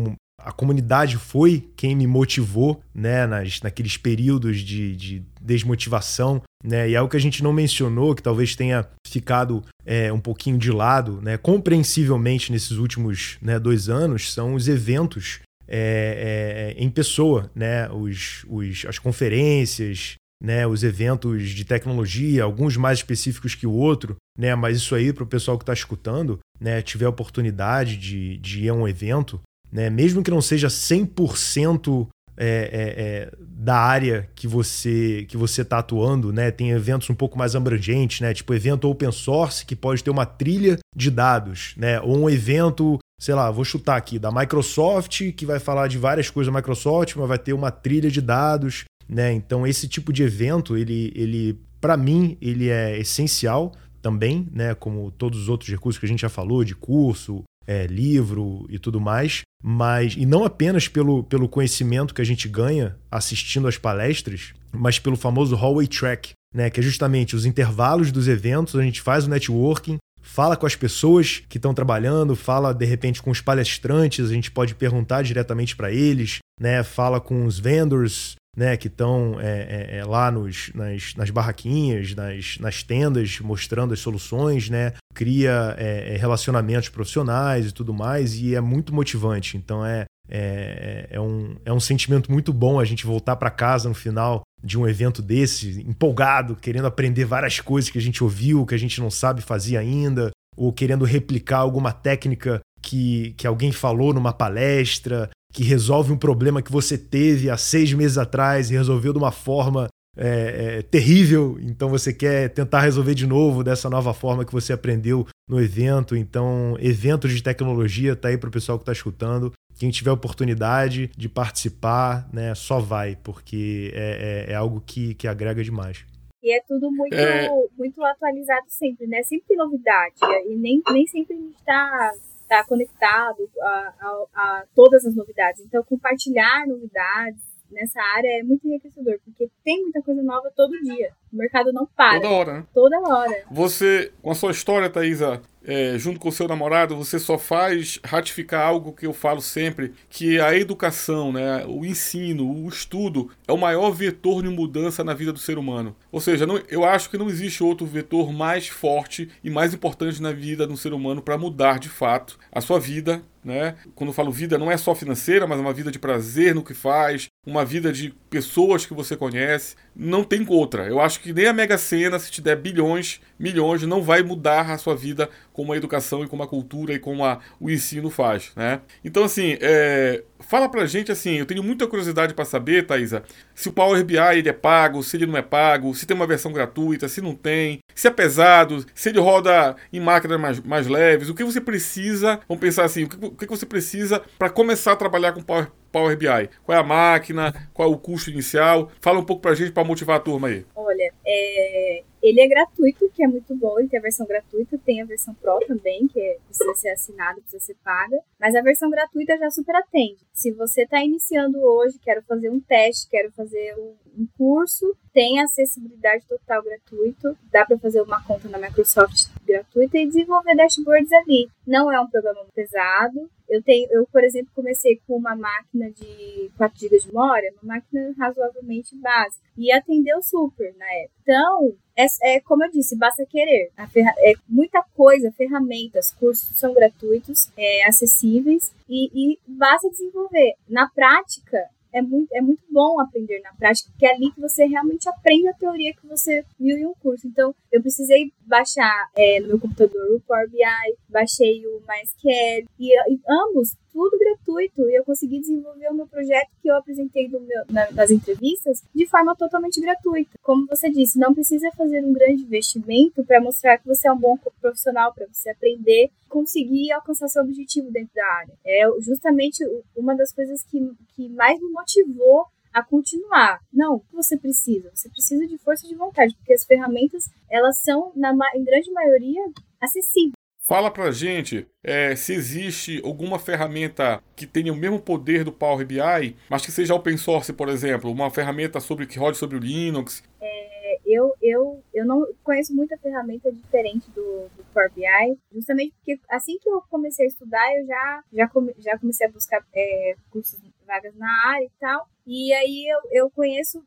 a comunidade foi quem me motivou, né, nas, naqueles períodos de, de desmotivação, né, e é o que a gente não mencionou, que talvez tenha ficado é, um pouquinho de lado, né, compreensivelmente nesses últimos né, dois anos, são os eventos é, é, em pessoa, né, os, os, as conferências, né, os eventos de tecnologia, alguns mais específicos que o outro, né, mas isso aí para o pessoal que está escutando, né, tiver a oportunidade de, de ir a um evento, né? Mesmo que não seja 100% é, é, é, da área que você que você está atuando, né? Tem eventos um pouco mais abrangentes, né? Tipo evento open source que pode ter uma trilha de dados, né? Ou um evento, sei lá, vou chutar aqui da Microsoft que vai falar de várias coisas da Microsoft, mas vai ter uma trilha de dados, né? Então esse tipo de evento, ele, ele para mim, ele é essencial também, né? Como todos os outros recursos que a gente já falou, de curso, é, livro e tudo mais, mas e não apenas pelo, pelo conhecimento que a gente ganha assistindo às palestras, mas pelo famoso hallway track, né, que é justamente os intervalos dos eventos, a gente faz o networking, fala com as pessoas que estão trabalhando, fala de repente com os palestrantes, a gente pode perguntar diretamente para eles, né, fala com os vendors, né, que estão é, é, é, lá nos, nas, nas barraquinhas, nas, nas tendas, mostrando as soluções, né, cria é, é, relacionamentos profissionais e tudo mais, e é muito motivante. Então é, é, é, um, é um sentimento muito bom a gente voltar para casa no final de um evento desse, empolgado, querendo aprender várias coisas que a gente ouviu, que a gente não sabe fazer ainda, ou querendo replicar alguma técnica que, que alguém falou numa palestra, que resolve um problema que você teve há seis meses atrás e resolveu de uma forma é, é, terrível, então você quer tentar resolver de novo dessa nova forma que você aprendeu no evento. Então, eventos de tecnologia tá aí para o pessoal que está escutando. Quem tiver oportunidade de participar, né, só vai, porque é, é, é algo que, que agrega demais. E é tudo muito, é... muito atualizado sempre, né? Sempre tem novidade. E nem, nem sempre a gente está tá conectado a, a, a todas as novidades. Então, compartilhar novidades nessa área é muito enriquecedor, porque tem muita coisa nova todo dia. O mercado não para. Toda hora, né? Toda hora. Você, com a sua história, Thaisa, é, junto com o seu namorado, você só faz ratificar algo que eu falo sempre, que a educação, né, o ensino, o estudo é o maior vetor de mudança na vida do ser humano. Ou seja, não, eu acho que não existe outro vetor mais forte e mais importante na vida do ser humano para mudar de fato a sua vida, né? Quando eu falo vida, não é só financeira, mas é uma vida de prazer no que faz, uma vida de pessoas que você conhece. Não tem outra. Eu acho que nem a Mega Sena, se te der bilhões, milhões, não vai mudar a sua vida como a educação e como a cultura e como a, o ensino faz, né? Então, assim, é, fala pra gente, assim, eu tenho muita curiosidade para saber, Thaisa, se o Power BI ele é pago, se ele não é pago, se tem uma versão gratuita, se não tem, se é pesado, se ele roda em máquinas mais, mais leves, o que você precisa, vamos pensar assim, o que, o que você precisa para começar a trabalhar com Power Power BI? Qual é a máquina? Qual é o custo inicial? Fala um pouco pra gente para motivar a turma aí. Olha, é... ele é gratuito, que é muito bom, ele tem a versão gratuita, tem a versão Pro também, que é... precisa ser assinado, precisa ser paga, mas a versão gratuita já super atende. Se você está iniciando hoje, quero fazer um teste, quero fazer um curso, tem acessibilidade total gratuito, dá para fazer uma conta na Microsoft gratuita e desenvolver dashboards ali. Não é um programa pesado, eu tenho, eu, por exemplo, comecei com uma máquina de 4 GB de memória, uma máquina razoavelmente básica, e atendeu super na época. Então, é, é como eu disse, basta querer. É muita coisa, ferramentas, cursos são gratuitos, é, acessíveis e, e basta desenvolver. Na prática, é muito, é muito bom aprender na prática, porque é ali que você realmente aprende a teoria que você viu em um curso. Então, eu precisei baixar é, no meu computador o Power BI, baixei o MySQL, e, e ambos tudo gratuito e eu consegui desenvolver o meu projeto que eu apresentei meu, na, nas entrevistas de forma totalmente gratuita. Como você disse, não precisa fazer um grande investimento para mostrar que você é um bom profissional, para você aprender, conseguir alcançar seu objetivo dentro da área. É justamente uma das coisas que, que mais me motivou a continuar. Não, o que você precisa? Você precisa de força de vontade, porque as ferramentas, elas são, na, em grande maioria, acessíveis. Fala pra gente é, se existe alguma ferramenta que tenha o mesmo poder do Power BI, mas que seja open source, por exemplo, uma ferramenta sobre que rode sobre o Linux. É, eu, eu, eu não conheço muita ferramenta diferente do, do Power BI, justamente porque assim que eu comecei a estudar, eu já, já, come, já comecei a buscar é, cursos, vagas na área e tal. E aí eu, eu conheço,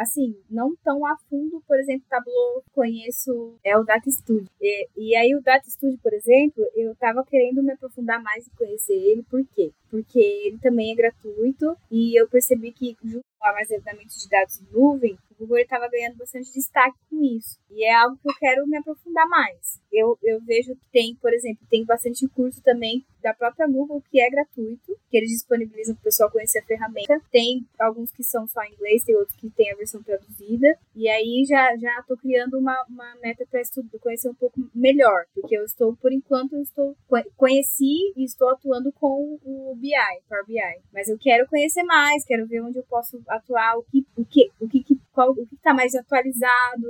assim, não tão a fundo, por exemplo, Tableau, conheço é o Data Studio. E, e aí o Data Studio, por exemplo, eu tava querendo me aprofundar mais e conhecer ele, por quê? Porque ele também é gratuito e eu percebi que junto ao armazenamento de dados em nuvem, o Google estava ganhando bastante destaque com isso. E é algo que eu quero me aprofundar mais. Eu, eu vejo que tem, por exemplo, tem bastante curso também da própria Google que é gratuito, que eles disponibilizam para o pessoal conhecer a ferramenta. Tem alguns que são só em inglês, tem outros que tem a versão traduzida. E aí já já estou criando uma, uma meta para estudar, conhecer um pouco melhor, porque eu estou por enquanto eu estou conheci e estou atuando com o BI, Power BI. Mas eu quero conhecer mais, quero ver onde eu posso atuar, o que o que o que qual, o que está mais atualizado,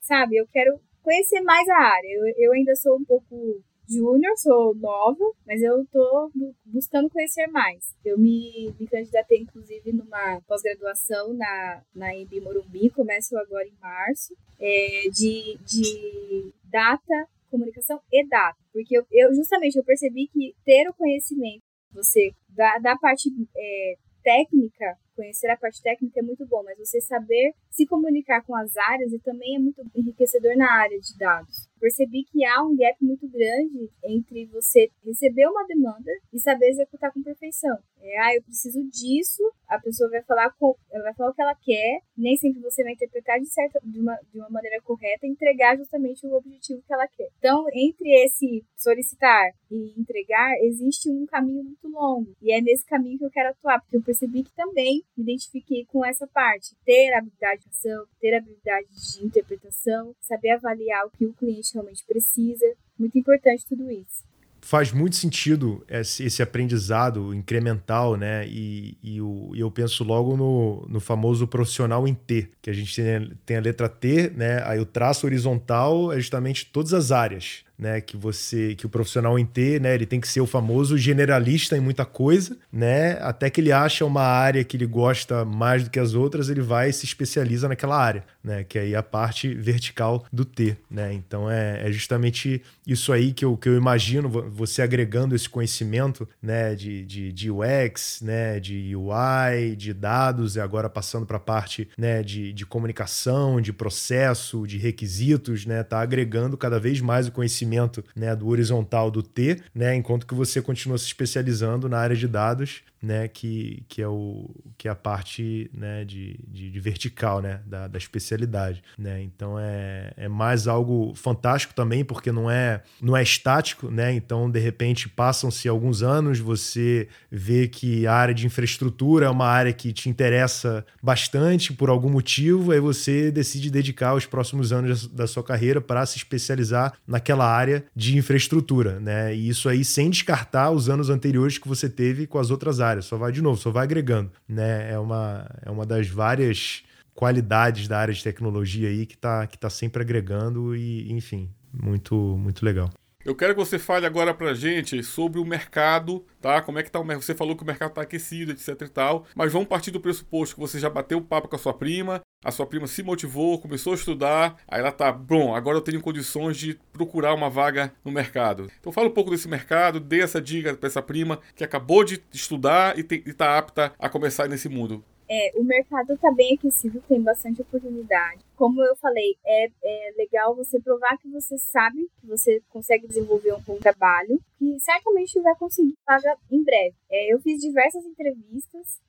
sabe? Eu quero conhecer mais a área. Eu, eu ainda sou um pouco júnior, sou nova, mas eu tô buscando conhecer mais. Eu me, me candidatei, inclusive, numa pós-graduação na, na EMB Morumbi, começo agora em março, é, de, de data, comunicação e data. Porque eu, eu justamente eu percebi que ter o conhecimento, você, da, da parte é, técnica, conhecer a parte técnica é muito bom, mas você saber se comunicar com as áreas e também é muito enriquecedor na área de dados percebi que há um gap muito grande entre você receber uma demanda e saber executar com perfeição. É, ah, eu preciso disso, a pessoa vai falar com, ela vai falar o que ela quer, nem sempre você vai interpretar de certa de uma, de uma maneira correta e entregar justamente o objetivo que ela quer. Então, entre esse solicitar e entregar, existe um caminho muito longo. E é nesse caminho que eu quero atuar, porque eu percebi que também me identifiquei com essa parte, ter habilidade de ação, ter habilidade de interpretação, saber avaliar o que o cliente realmente precisa. Muito importante tudo isso. Faz muito sentido esse, esse aprendizado incremental, né? E, e, o, e eu penso logo no, no famoso profissional em T, que a gente tem, tem a letra T, né? Aí o traço horizontal é justamente todas as áreas né, que você, que o profissional em T, né, ele tem que ser o famoso generalista em muita coisa, né, até que ele acha uma área que ele gosta mais do que as outras, ele vai e se especializa naquela área, né, que é aí a parte vertical do T, né, então é, é justamente isso aí que eu, que eu imagino você agregando esse conhecimento, né, de, de, de UX, né, de UI, de dados e agora passando para a parte, né, de, de comunicação, de processo, de requisitos, né, tá agregando cada vez mais o conhecimento né, do horizontal do T, né, enquanto que você continua se especializando na área de dados né, que, que, é o, que é a parte né, de, de, de vertical né, da, da especialidade. Né? Então é, é mais algo fantástico também, porque não é, não é estático, né? então de repente passam-se alguns anos, você vê que a área de infraestrutura é uma área que te interessa bastante por algum motivo, aí você decide dedicar os próximos anos da sua carreira para se especializar naquela área de infraestrutura. Né? E isso aí sem descartar os anos anteriores que você teve com as outras áreas área, só vai de novo, só vai agregando, né? É uma, é uma das várias qualidades da área de tecnologia aí que está que tá sempre agregando e, enfim, muito, muito legal. Eu quero que você fale agora pra gente sobre o mercado, tá? Como é que tá o mercado? Você falou que o mercado tá aquecido, etc e tal, mas vamos partir do pressuposto que você já bateu o papo com a sua prima, a sua prima se motivou, começou a estudar, aí ela tá, bom, agora eu tenho condições de procurar uma vaga no mercado. Então fala um pouco desse mercado, dê essa dica para essa prima que acabou de estudar e, está apta a começar nesse mundo. É, o mercado está bem aquecido, tem bastante oportunidade. Como eu falei, é, é legal você provar que você sabe, que você consegue desenvolver um bom trabalho, e certamente vai conseguir vaga em breve. É, eu fiz diversas entrevistas,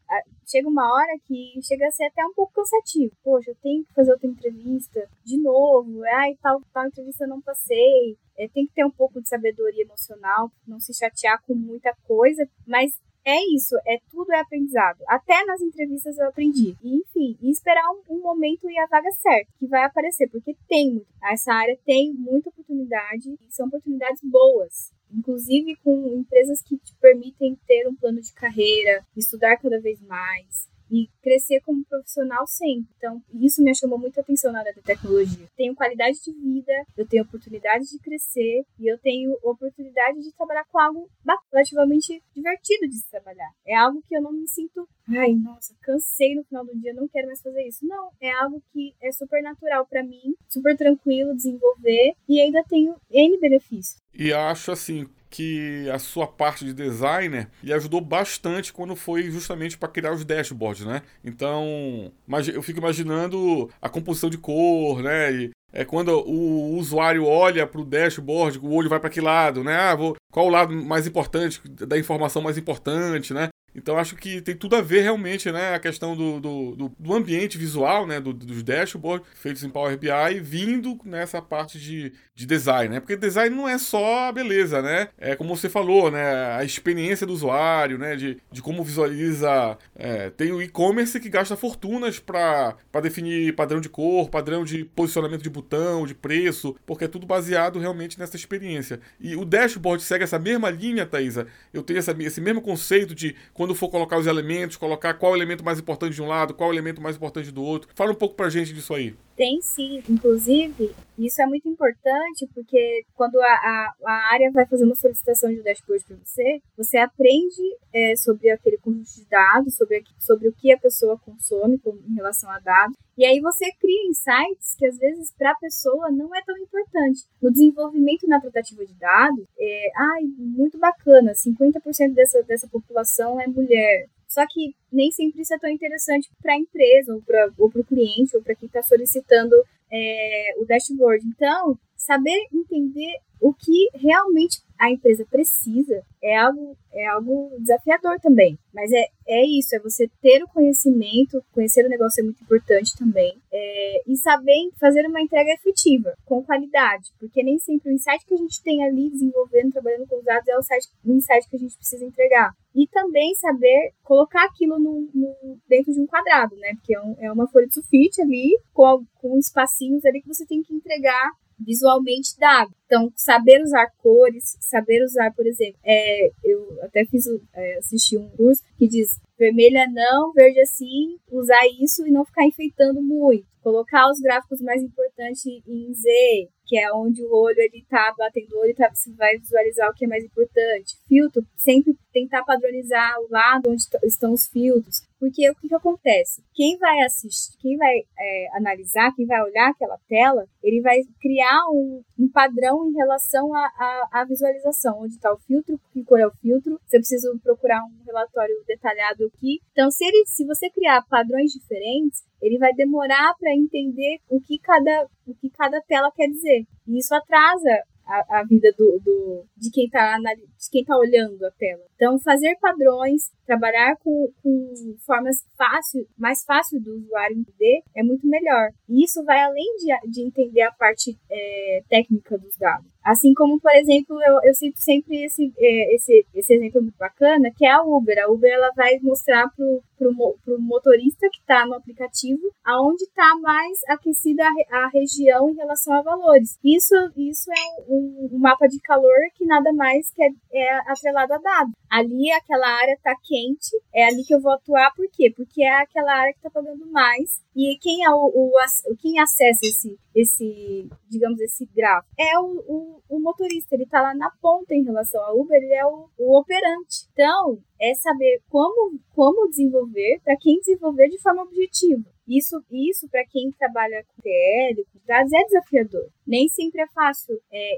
chega uma hora que chega a ser até um pouco cansativo. Poxa, eu tenho que fazer outra entrevista de novo. Ai, tal, tal entrevista eu não passei. É, tem que ter um pouco de sabedoria emocional, não se chatear com muita coisa, mas é isso, é tudo é aprendizado. Até nas entrevistas eu aprendi. E, enfim, e esperar um, um, momento e a vaga certa que vai aparecer, porque tem. Essa área tem muita oportunidade e são oportunidades boas. Inclusive com empresas que te permitem ter um plano de carreira, estudar cada vez mais. E crescer como profissional sempre. Então, isso me chamou muita atenção na área da tecnologia. Tenho qualidade de vida, eu tenho oportunidade de crescer e eu tenho oportunidade de trabalhar com algo relativamente divertido de se trabalhar. É algo que eu não me sinto, ai, nossa, cansei no final do dia, não quero mais fazer isso. Não, é algo que é super natural para mim, super tranquilo desenvolver e ainda tenho N benefícios. E acho assim, que a sua parte de designer lhe ajudou bastante quando foi justamente para criar os dashboards, né? Então, eu fico imaginando a composição de cor, né? E é quando o usuário olha para o dashboard, o olho vai para que lado, né? Ah, vou, qual o lado mais importante, da informação mais importante, né? Então acho que tem tudo a ver realmente, né? A questão do, do, do ambiente visual, né? Do, dos dashboards feitos em Power BI vindo nessa parte de, de design, né? Porque design não é só a beleza, né? É como você falou, né? A experiência do usuário, né? De, de como visualiza. É, tem o e-commerce que gasta fortunas para definir padrão de cor, padrão de posicionamento de botão, de preço, porque é tudo baseado realmente nessa experiência. E o dashboard segue essa mesma linha, Thaisa. Eu tenho essa, esse mesmo conceito de quando for colocar os elementos, colocar qual elemento mais importante de um lado, qual elemento mais importante do outro. Fala um pouco pra gente disso aí. Tem sim, inclusive, isso é muito importante porque quando a, a, a área vai fazer uma solicitação de dashboard para você, você aprende é, sobre aquele conjunto de dados, sobre, sobre o que a pessoa consome com, em relação a dados, e aí você cria insights que às vezes para a pessoa não é tão importante. No desenvolvimento na tratativa de dados, é, ai, muito bacana, 50% dessa, dessa população é mulher. Só que nem sempre isso é tão interessante para a empresa, ou para o cliente, ou para quem está solicitando é, o dashboard. Então, saber entender o que realmente a empresa precisa é algo, é algo desafiador também. Mas é, é isso, é você ter o conhecimento, conhecer o negócio é muito importante também, é, e saber fazer uma entrega efetiva, com qualidade, porque nem sempre o insight que a gente tem ali desenvolvendo, trabalhando com os dados, é o, site, o insight que a gente precisa entregar. E também saber colocar aquilo no, no dentro de um quadrado, né? Porque é, um, é uma folha de sulfite ali, com, com espacinhos ali que você tem que entregar visualmente dado. Então, saber usar cores, saber usar, por exemplo, é, eu até fiz, é, assisti um curso que diz vermelha não, verde assim, usar isso e não ficar enfeitando muito. Colocar os gráficos mais importantes em Z, que é onde o olho ele tá batendo o olho, tá, você vai visualizar o que é mais importante. Filtro, sempre tentar padronizar o lado onde estão os filtros. Porque o que, que acontece? Quem vai assistir, quem vai é, analisar, quem vai olhar aquela tela, ele vai criar um, um padrão em relação à visualização, onde está o filtro, que cor é o filtro. Você precisa procurar um relatório detalhado aqui. Então, se, ele, se você criar padrões diferentes, ele vai demorar para entender o que cada o que cada tela quer dizer. E isso atrasa a, a vida do, do, de quem está de quem tá olhando a tela. Então, fazer padrões, trabalhar com, com formas fácil, mais fácil do usuário entender é muito melhor. E isso vai além de, de entender a parte é, técnica dos dados. Assim como, por exemplo, eu, eu cito sempre esse, é, esse, esse exemplo muito bacana, que é a Uber. A Uber ela vai mostrar pro, pro, pro motorista que está no aplicativo aonde está mais aquecida a, a, região em relação a valores. Isso, isso é um, um mapa de calor que nada mais que é, é atrelado a dado. Ali aquela área está quente, é ali que eu vou atuar, por quê? Porque é aquela área que está pagando mais e quem é o, o, quem acessa esse, esse, digamos, esse gráfico é o, o, o motorista. Ele está lá na ponta em relação ao Uber, ele é o, o operante. Então, é saber como, como desenvolver, para quem desenvolver de forma objetiva. Isso, isso para quem trabalha com TL, com dados, é desafiador. Nem sempre é fácil. É,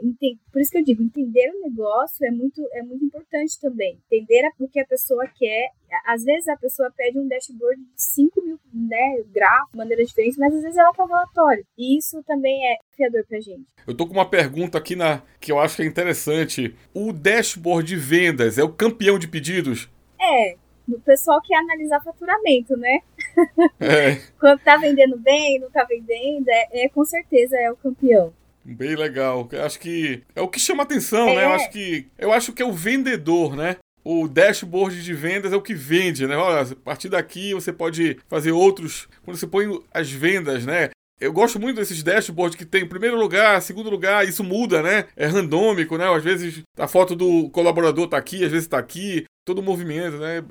por isso que eu digo, entender o negócio é muito, é muito importante também. Entender o que a pessoa quer. Às vezes a pessoa pede um dashboard de 5 mil né, gráficos, de maneira diferente, mas às vezes ela quer um relatório. E isso também é desafiador pra gente. Eu tô com uma pergunta aqui na que eu acho que é interessante. O dashboard de vendas é o campeão de pedidos? É, o pessoal quer analisar faturamento, né? É. [laughs] Quando tá vendendo bem, não tá vendendo, é, é, com certeza é o campeão. Bem legal. Acho que é o que chama atenção, é. né? Eu é. acho que eu acho que é o vendedor, né? O dashboard de vendas é o que vende, né? Olha, a partir daqui você pode fazer outros. Quando você põe as vendas, né? Eu gosto muito desses dashboards que tem primeiro lugar, segundo lugar, isso muda, né? É randômico, né? Às vezes a foto do colaborador tá aqui, às vezes tá aqui. Todo o movimento, né?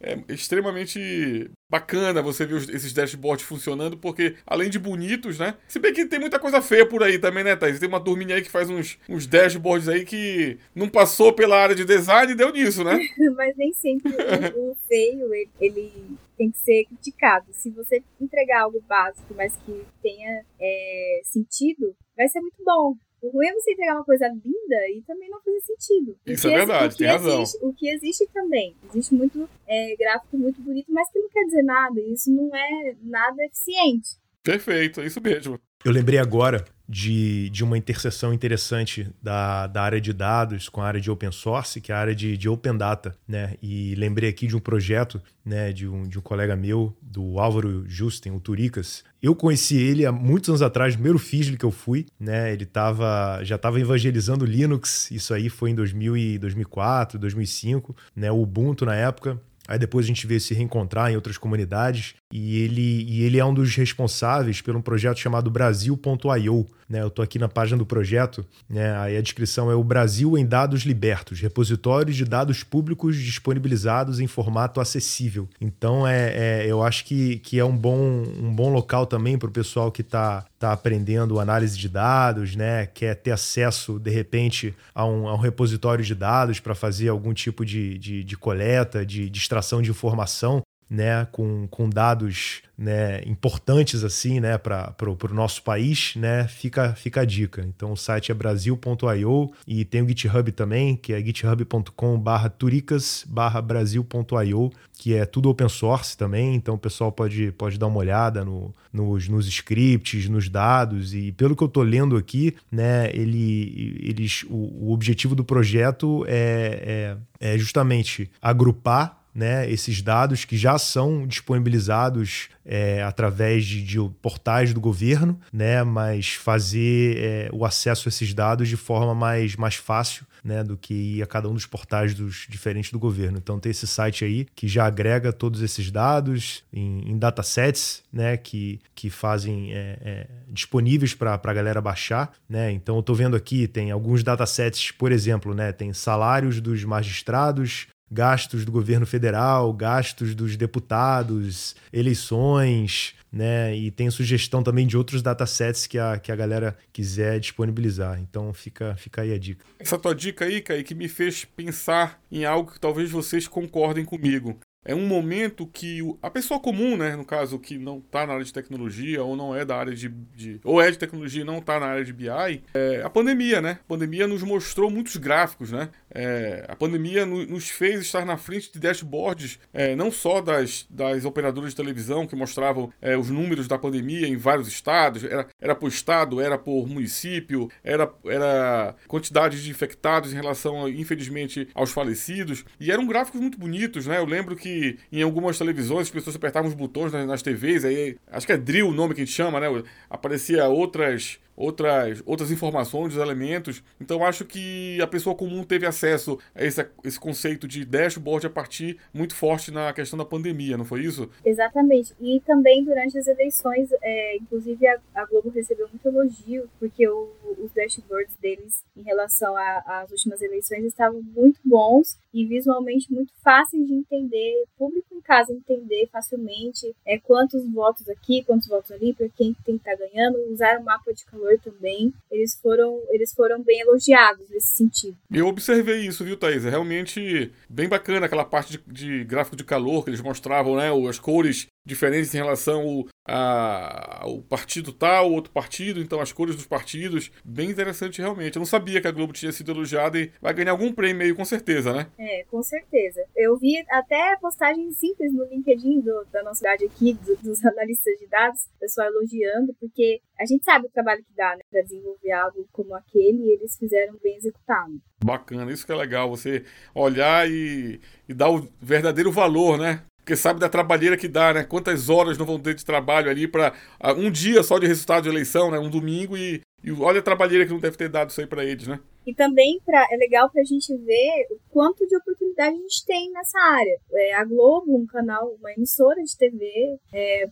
É, é extremamente bacana você ver esses dashboards funcionando, porque além de bonitos, né? Se bem que tem muita coisa feia por aí também, né, Thaís? Tem uma turminha aí que faz uns, uns dashboards aí que não passou pela área de design e deu nisso, né? [laughs] Mas nem sempre o, o feio, ele, ele, tem que ser criticado. Se você entregar algo básico, mas que tenha é, sentido, vai ser muito bom. O ruim é você entregar uma coisa linda e também não fazer sentido. Isso é verdade, tem razão. O que existe também. Existe muito é, gráfico muito bonito, mas que não quer dizer nada. Isso não é nada eficiente. Perfeito, é isso mesmo. Eu lembrei agora de, de uma interseção interessante da, da área de dados com a área de open source, que é a área de, de open data, né? E lembrei aqui de um projeto, né, de um, de um colega meu, do Álvaro Justin, o Turicas. Eu conheci ele há muitos anos atrás, no primeiro FISL que eu fui, né? Ele tava, já estava evangelizando Linux, isso aí foi em 2000 e 2004, 2005, né? O Ubuntu na época. Aí depois a gente veio se reencontrar em outras comunidades e ele, e ele é um dos responsáveis por um projeto chamado Brasil.io. Né? Eu estou aqui na página do projeto, né? aí a descrição é o Brasil em dados libertos, repositórios de dados públicos disponibilizados em formato acessível. Então é, é eu acho que, que é um bom, um bom local também para o pessoal que está tá aprendendo análise de dados, né? quer ter acesso, de repente, a um, a um repositório de dados para fazer algum tipo de, de, de coleta, de, de extração de informação né, com, com dados né, importantes assim, né, para o nosso país, né, fica, fica a dica. Então o site é brasil.io e tem o GitHub também, que é github.com/turicas/brasil.io, que é tudo open source também. Então o pessoal pode, pode dar uma olhada no, nos, nos scripts, nos dados e pelo que eu estou lendo aqui, né, ele, eles, o, o objetivo do projeto é, é, é justamente agrupar né, esses dados que já são disponibilizados é, através de, de, portais do governo, né, mas fazer é, o acesso a esses dados de forma mais, mais fácil né, do que ir a cada um dos portais dos diferentes do governo. Então tem esse site aí que já agrega todos esses dados em, em datasets né, que, que fazem é, é disponíveis para a galera baixar. Né? Então eu estou vendo aqui, tem alguns datasets, por exemplo, né, tem salários dos magistrados, gastos do governo federal, gastos dos deputados, eleições, né? E tem sugestão também de outros datasets que a, que a galera quiser disponibilizar. Então fica, fica aí a dica. Essa tua dica aí, Kaique, me fez pensar em algo que talvez vocês concordem comigo é um momento que a pessoa comum, né, no caso que não está na área de tecnologia ou não é da área de, de ou é de tecnologia e não está na área de BI, é a pandemia, né? A pandemia nos mostrou muitos gráficos, né? É, a pandemia no, nos fez estar na frente de dashboards, é, não só das, das operadoras de televisão que mostravam é, os números da pandemia em vários estados, era, era por estado, era por município, era, era quantidade de infectados em relação, infelizmente, aos falecidos, e eram gráficos muito bonitos, né? Eu lembro que em algumas televisões as pessoas apertavam os botões nas, nas TVs, aí acho que é drill o nome que a gente chama, né? Aparecia outras outras, outras informações, elementos. Então acho que a pessoa comum teve acesso a esse, esse conceito de dashboard a partir muito forte na questão da pandemia, não foi isso? Exatamente. E também durante as eleições, é, inclusive a, a, Globo recebeu muito elogio, porque o, os dashboards deles em relação às últimas eleições estavam muito bons e visualmente muito fáceis de entender, público em casa entender facilmente é, quantos votos aqui, quantos votos ali, para quem tem que tá ganhando, usar o mapa de calor calor também, eles foram, eles foram bem elogiados nesse sentido. Eu observei isso, viu, Thaís? É realmente bem bacana aquela parte de, de gráfico de calor que eles mostravam, né? As cores diferentes em relação ao, a, ao partido tal, outro partido, então as cores dos partidos. Bem interessante realmente. Eu não sabia que a Globo tinha sido elogiada e vai ganhar algum prêmio aí, com certeza, né? É, com certeza. Eu vi até postagens simples no LinkedIn do, da nossa cidade aqui, do, dos analistas de dados, pessoal elogiando, porque a gente sabe o trabalho que dá, né, para desenvolver algo como aquele e eles fizeram bem executado. Bacana, isso que é legal, você olhar e, e dar o verdadeiro valor, né? Porque sabe da trabalheira que dá, né? Quantas horas não vão ter de trabalho ali para uh, um dia só de resultado de eleição, né? Um domingo e, e olha a trabalheira que não deve ter dado isso aí para eles, né? E também pra, é legal para a gente ver o quanto de oportunidade a gente tem nessa área. É, a Globo, um canal, uma emissora de TV, é,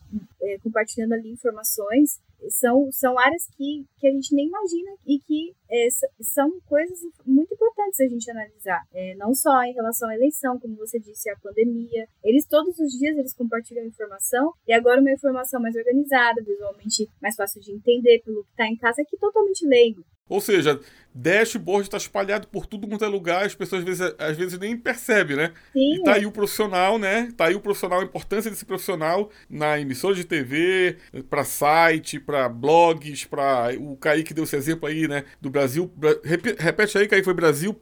é, compartilhando ali informações, são, são áreas que, que a gente nem imagina e que é, são coisas muito importantes a gente analisar. É, não só em relação à eleição, como você disse, a pandemia. Eles todos os dias eles compartilham informação e agora uma informação mais organizada, visualmente mais fácil de entender pelo que está em casa, que totalmente leigo. Ou seja, dashboard está espalhado por tudo quanto é lugar, as pessoas às vezes, às vezes nem percebem, né? Sim. E tá aí o profissional, né? Tá aí o profissional, a importância desse profissional na emissora de TV, para site, para blogs, para o Kaique deu esse exemplo aí, né? Do Brasil. Repete aí, Kaique, foi Brasil.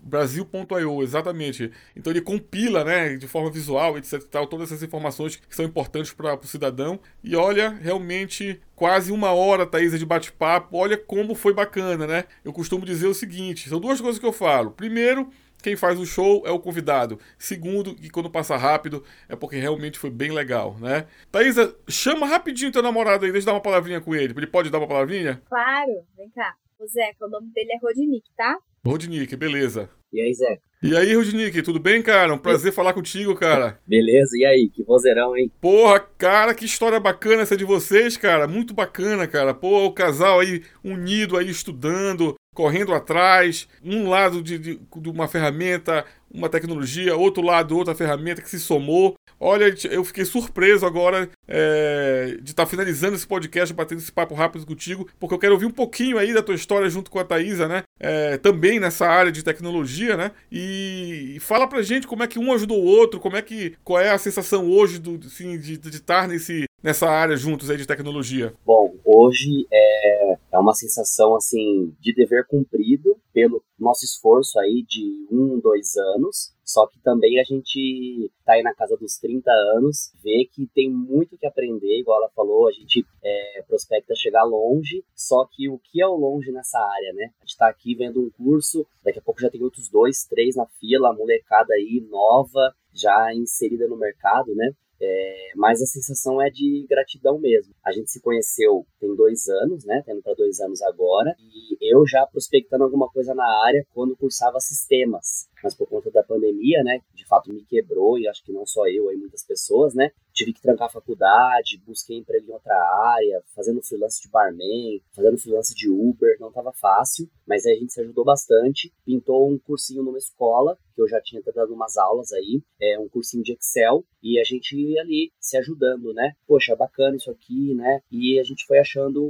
Brasil.io, exatamente. Então ele compila, né, de forma visual, etc, tal, todas essas informações que são importantes para o cidadão. E olha, realmente quase uma hora, Thaisa, de bate-papo. Olha como foi bacana, né? Eu costumo dizer o seguinte: são duas coisas que eu falo. Primeiro, quem faz o show é o convidado. Segundo, que quando passa rápido é porque realmente foi bem legal, né? Thaisa, chama rapidinho teu namorado aí, deixa eu dar uma palavrinha com ele. Ele pode dar uma palavrinha? Claro, vem cá. O Zeca, o nome dele é Rodinick, tá? Rodinick, beleza. E aí, Zeca? E aí, Rodinick, tudo bem, cara? Um prazer falar contigo, cara. Beleza, e aí? Que vozeirão, hein? Porra, cara, que história bacana essa de vocês, cara. Muito bacana, cara. Pô, o casal aí unido aí estudando, correndo atrás, um lado de, de, de, uma ferramenta, uma tecnologia, outro lado outra ferramenta que se somou. Olha, eu fiquei surpreso agora é, de estar tá finalizando esse podcast, batendo esse papo rápido contigo, porque eu quero ouvir um pouquinho aí da tua história junto com a Thaisa, né? É, também nessa área de tecnologia, né? E, e, fala pra gente como é que um ajudou o outro, como é que. qual é a sensação hoje do, assim, de, estar nesse, nessa área juntos aí de tecnologia? Bom, hoje é, é uma sensação assim de dever cumprido pelo nosso esforço aí de um, dois anos. Só que também a gente tá aí na casa dos 30 anos, vê que tem muito que aprender, igual ela falou, a gente é, prospecta chegar longe, só que o que é o longe nessa área, né? A gente tá aqui vendo um curso, daqui a pouco já tem outros dois, três na fila, a molecada aí nova, já inserida no mercado, né? É, mas a sensação é de gratidão mesmo. A gente se conheceu tem dois anos, né? Tendo para dois anos agora. E eu já prospectando alguma coisa na área quando cursava sistemas. Mas por conta da pandemia, né? De fato me quebrou, e acho que não só eu, aí muitas pessoas, né? Tive que trancar a faculdade, busquei emprego em outra área, fazendo freelance de barman, fazendo freelance de Uber, não estava fácil, mas aí a gente se ajudou bastante. Pintou um cursinho numa escola, que eu já tinha dado umas aulas aí, é um cursinho de Excel, e a gente ia ali se ajudando, né? Poxa, bacana isso aqui, né? E a gente foi achando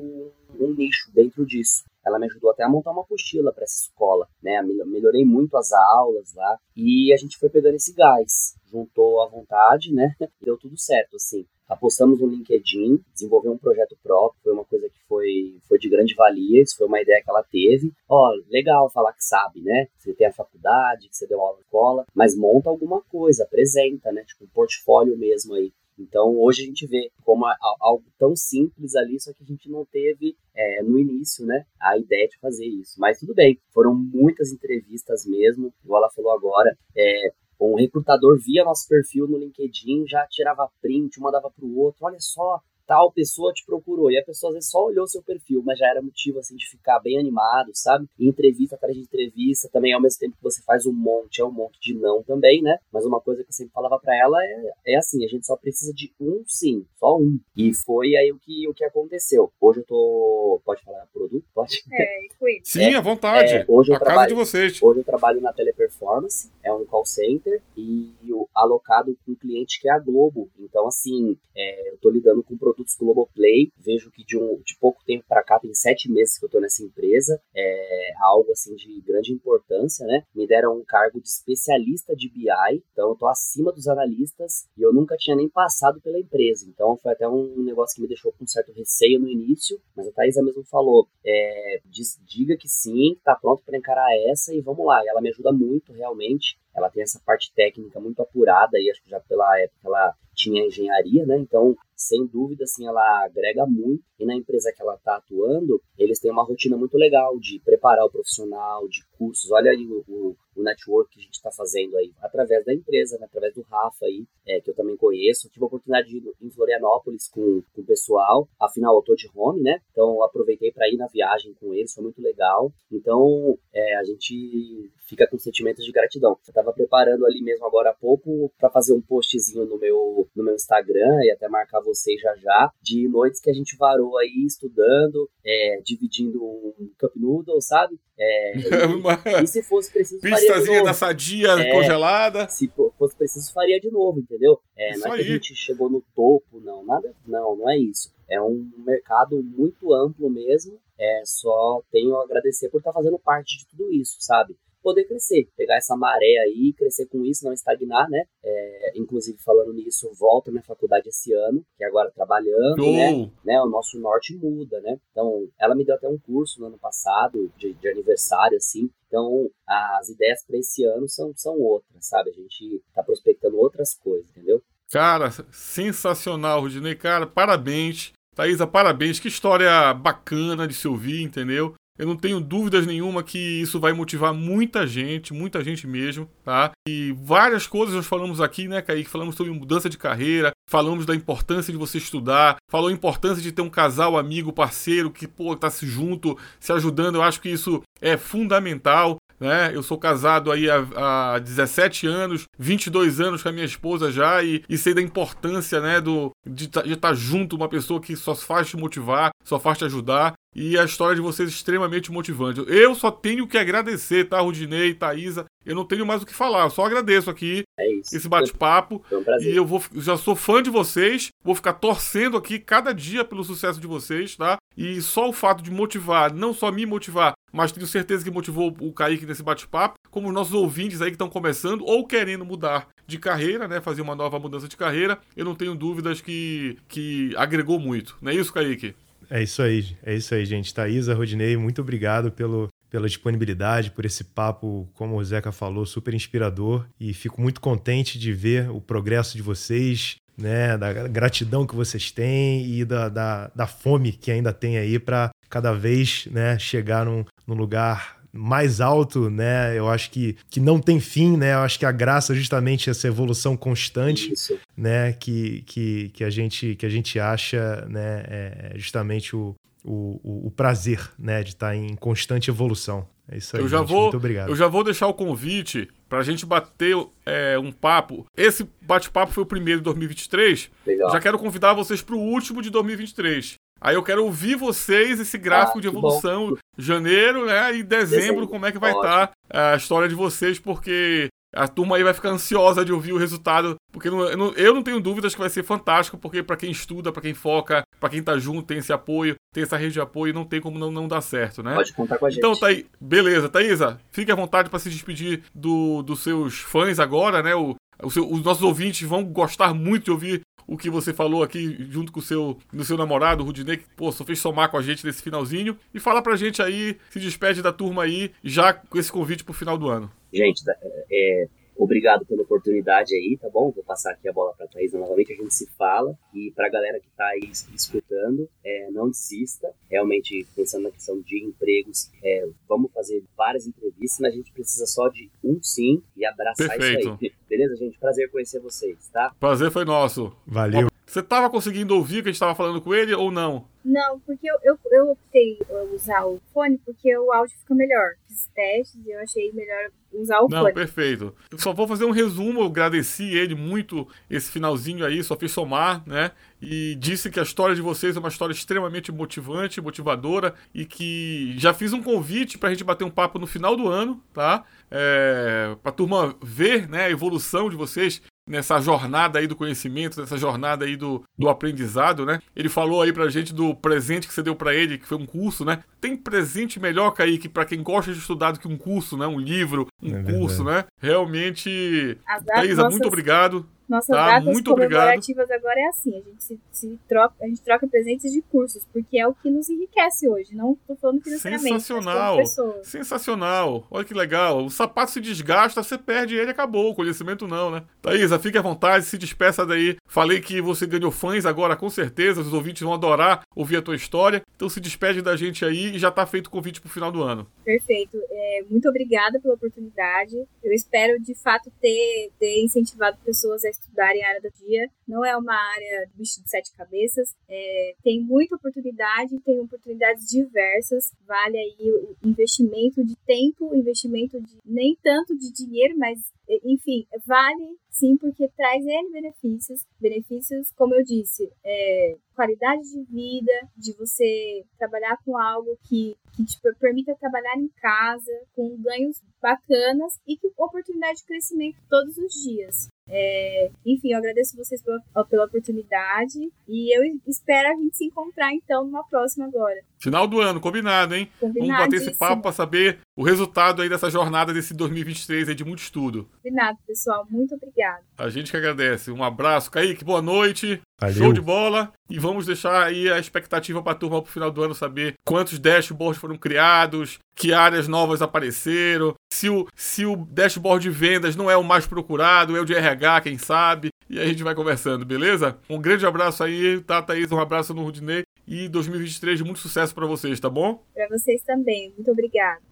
um nicho dentro disso ela me ajudou até a montar uma apostila para essa escola, né? Melhorei muito as aulas lá e a gente foi pegando esse gás, juntou à vontade, né? [laughs] Deu tudo certo, assim. Apostamos no LinkedIn, desenvolveu um projeto próprio, foi uma coisa que foi, foi de grande valia, isso foi uma ideia que ela teve. Ó, legal falar que sabe, né? Você tem a faculdade, que você deu aula na escola, mas monta alguma coisa, apresenta, né? Tipo um portfólio mesmo aí. Então, hoje a gente vê como algo tão simples ali, só que a gente não teve é, no início, né, a ideia de fazer isso. Mas tudo bem, foram muitas entrevistas mesmo, igual ela falou agora. É, um recrutador via nosso perfil no LinkedIn, já tirava print, mandava para o outro, olha só, tal pessoa te procurou. E a pessoa às vezes só olhou seu perfil, mas já era motivo assim de ficar bem animado, sabe? E entrevista atrás de entrevista, também ao mesmo tempo que você faz um monte, é um monte de não também, né? Mas uma coisa que eu sempre falava para ela é, é assim, a gente só precisa de um sim, só um. E foi aí o que, o que aconteceu. Hoje eu tô. Pode falar produto? Pode? É, [laughs] Sim, é, à vontade. É, hoje eu a trabalho, casa de vocês. Hoje eu trabalho na Teleperformance, é um call center, e alocado com um cliente que é a Globo. Então, assim, é, eu tô lidando com produtos produtos Globoplay. Vejo que de, um, de pouco tempo para cá, tem sete meses que eu estou nessa empresa. É algo assim de grande importância, né? Me deram um cargo de especialista de BI, então eu estou acima dos analistas e eu nunca tinha nem passado pela empresa. Então foi até um negócio que me deixou com certo receio no início, mas a Thaisa mesmo falou: é, diz, diga que sim, está pronto para encarar essa e vamos lá. E ela me ajuda muito realmente. Ela tem essa parte técnica muito apurada e acho que já pela época ela tinha engenharia, né? Então, sem dúvida, assim, ela agrega muito. E na empresa que ela está atuando, eles têm uma rotina muito legal de preparar o profissional, de cursos. Olha aí o, o, o network que a gente está fazendo aí através da empresa, né, através do Rafa aí, é, que eu também conheço. Tive a oportunidade de ir em Florianópolis com, com o pessoal, afinal eu tô de home, né? Então aproveitei para ir na viagem com eles, foi muito legal. Então é, a gente fica com sentimentos de gratidão. Eu estava preparando ali mesmo agora há pouco para fazer um postzinho no meu, no meu Instagram e até marcar vocês já já, de noites que a gente varou aí estudando, é, dividindo um cup noodle, sabe? É, [laughs] e, e, se fosse preciso, Pistazinha da sadia é, congelada. Se fosse preciso, faria de novo, entendeu? É, não é que a gente chegou no topo, não, nada, não, não é isso. É um mercado muito amplo mesmo. É só tenho a agradecer por estar tá fazendo parte de tudo isso, sabe? Poder crescer, pegar essa maré aí, crescer com isso, não estagnar, né? É, inclusive, falando nisso, volto à minha faculdade esse ano, que agora trabalhando, né? né? O nosso norte muda, né? Então, ela me deu até um curso no ano passado, de, de aniversário, assim. Então, as ideias para esse ano são, são outras, sabe? A gente tá prospectando outras coisas, entendeu? Cara, sensacional, Rudinei. Cara, parabéns. Thaisa, parabéns. Que história bacana de se ouvir, entendeu? Eu não tenho dúvidas nenhuma que isso vai motivar muita gente, muita gente mesmo, tá? E várias coisas nós falamos aqui, né, Kaique? Falamos sobre mudança de carreira, falamos da importância de você estudar, falou a importância de ter um casal, amigo, parceiro que, pô, tá se junto, se ajudando. Eu acho que isso é fundamental. Né? Eu sou casado aí há, há 17 anos, 22 anos com a minha esposa já e, e sei da importância, né, do, de estar tá junto uma pessoa que só faz te motivar, só faz te ajudar e a história de vocês é extremamente motivante. Eu só tenho que agradecer, tá, Rudinei, Thaisa? Eu não tenho mais o que falar, eu só agradeço aqui é esse bate-papo. Um e eu vou, já sou fã de vocês, vou ficar torcendo aqui cada dia pelo sucesso de vocês, tá? E só o fato de motivar, não só me motivar, mas tenho certeza que motivou o Kaique nesse bate-papo, como os nossos ouvintes aí que estão começando ou querendo mudar de carreira, né? Fazer uma nova mudança de carreira, eu não tenho dúvidas que, que agregou muito. Não é isso, Kaique? É isso aí, é isso aí, gente. Thaisa, Rodinei, muito obrigado pelo, pela disponibilidade, por esse papo, como o Zeca falou, super inspirador. E fico muito contente de ver o progresso de vocês, né, da gratidão que vocês têm e da, da, da fome que ainda tem aí para cada vez né, chegar num, num lugar mais alto, né? Eu acho que, que não tem fim, né? Eu acho que a graça é justamente essa evolução constante, Isso. né? Que, que, que, a gente, que a gente acha, né? É justamente o, o, o prazer, né? De estar em constante evolução. É isso aí, eu já gente. vou, Muito obrigado. Eu já vou deixar o convite para a gente bater é, um papo. Esse bate-papo foi o primeiro de 2023. Legal. Já quero convidar vocês para o último de 2023. Aí eu quero ouvir vocês, esse gráfico ah, de evolução, bom. janeiro, né? E dezembro, dezembro. como é que vai estar tá a história de vocês, porque a turma aí vai ficar ansiosa de ouvir o resultado, porque não, eu, não, eu, não, tenho dúvidas que vai ser fantástico, porque para quem estuda, para quem foca, para quem tá junto, tem esse apoio, tem essa rede de apoio, não tem como não, não dar certo, né? Pode contar com a gente. Então, tá aí, beleza, Thaisa, fique à vontade para se despedir do, dos seus fãs agora, né? O, o seu, os nossos ouvintes vão gostar muito de ouvir o que você falou aqui junto com o seu, no seu namorado, o Rudinei, que pô, só fez somar com a gente nesse finalzinho. E fala pra gente aí, se despede da turma aí, já com esse convite pro final do ano. Gente, é, Obrigado pela oportunidade aí, tá bom? Vou passar aqui a bola para a Thaís novamente, a gente se fala. E para a galera que está aí escutando, é, não desista. Realmente, pensando na questão de empregos, é, vamos fazer várias entrevistas, mas a gente precisa só de um sim e abraçar Perfeito. isso aí. [laughs] Beleza, gente? Prazer conhecer vocês, tá? Prazer foi nosso. Valeu. Você estava conseguindo ouvir o que a gente estava falando com ele ou não? Não, porque eu, eu, eu optei usar o fone porque o áudio fica melhor. Fiz testes e eu achei melhor usar o não, fone. Não, perfeito. Eu só vou fazer um resumo. Eu agradeci ele muito esse finalzinho aí, só fiz somar, né? E disse que a história de vocês é uma história extremamente motivante, motivadora e que já fiz um convite para a gente bater um papo no final do ano, tá? É, para a turma ver né, a evolução de vocês nessa jornada aí do conhecimento, nessa jornada aí do, do aprendizado, né? Ele falou aí pra gente do presente que você deu para ele, que foi um curso, né? Tem presente melhor, Kaique, para quem gosta de estudar do que um curso, né? Um livro, um é curso, né? Realmente, Thaisa, nossas... muito obrigado. Nossas tá? datas comemorativas obrigado. agora é assim, a gente se, se troca, a gente troca presentes de cursos, porque é o que nos enriquece hoje, não tô falando financeiramente, Sensacional. pessoas. Sensacional. Olha que legal. O sapato se desgasta, você perde ele, acabou. O conhecimento não, né? Thaisa, fique à vontade, se despeça daí. Falei que você ganhou fãs agora, com certeza. Os ouvintes vão adorar ouvir a tua história. Então se despede da gente aí e já tá feito o convite pro final do ano. Perfeito. É, muito obrigada pela oportunidade. Eu espero, de fato, ter, ter incentivado pessoas a estudarem a área da dia. Não é uma área bicho de sete cabeças. É, tem muita oportunidade, tem oportunidades diversas. Vale aí o investimento de tempo, investimento de nem tanto de dinheiro, mas enfim, vale sim porque traz N benefícios. Benefícios, como eu disse, é, qualidade de vida, de você trabalhar com algo que, que te permita trabalhar em casa, com ganhos bacanas e que oportunidade de crescimento todos os dias. É, enfim, eu agradeço vocês pela, pela oportunidade e eu espero a gente se encontrar então numa próxima agora. Final do ano, combinado, hein? Vamos bater esse papo para saber o resultado aí dessa jornada desse 2023 aí de muito estudo. Combinado, pessoal. Muito obrigado. A gente que agradece. Um abraço, Kaique. Boa noite. Valeu. Show de bola. E vamos deixar aí a expectativa para a turma pro final do ano saber quantos dashboards foram criados, que áreas novas apareceram, se o, se o dashboard de vendas não é o mais procurado, é o de RH, quem sabe. E aí a gente vai conversando, beleza? Um grande abraço aí, tá, Thaís? Um abraço no Rudinei. E 2023 muito sucesso para vocês, tá bom? Para vocês também. Muito obrigada.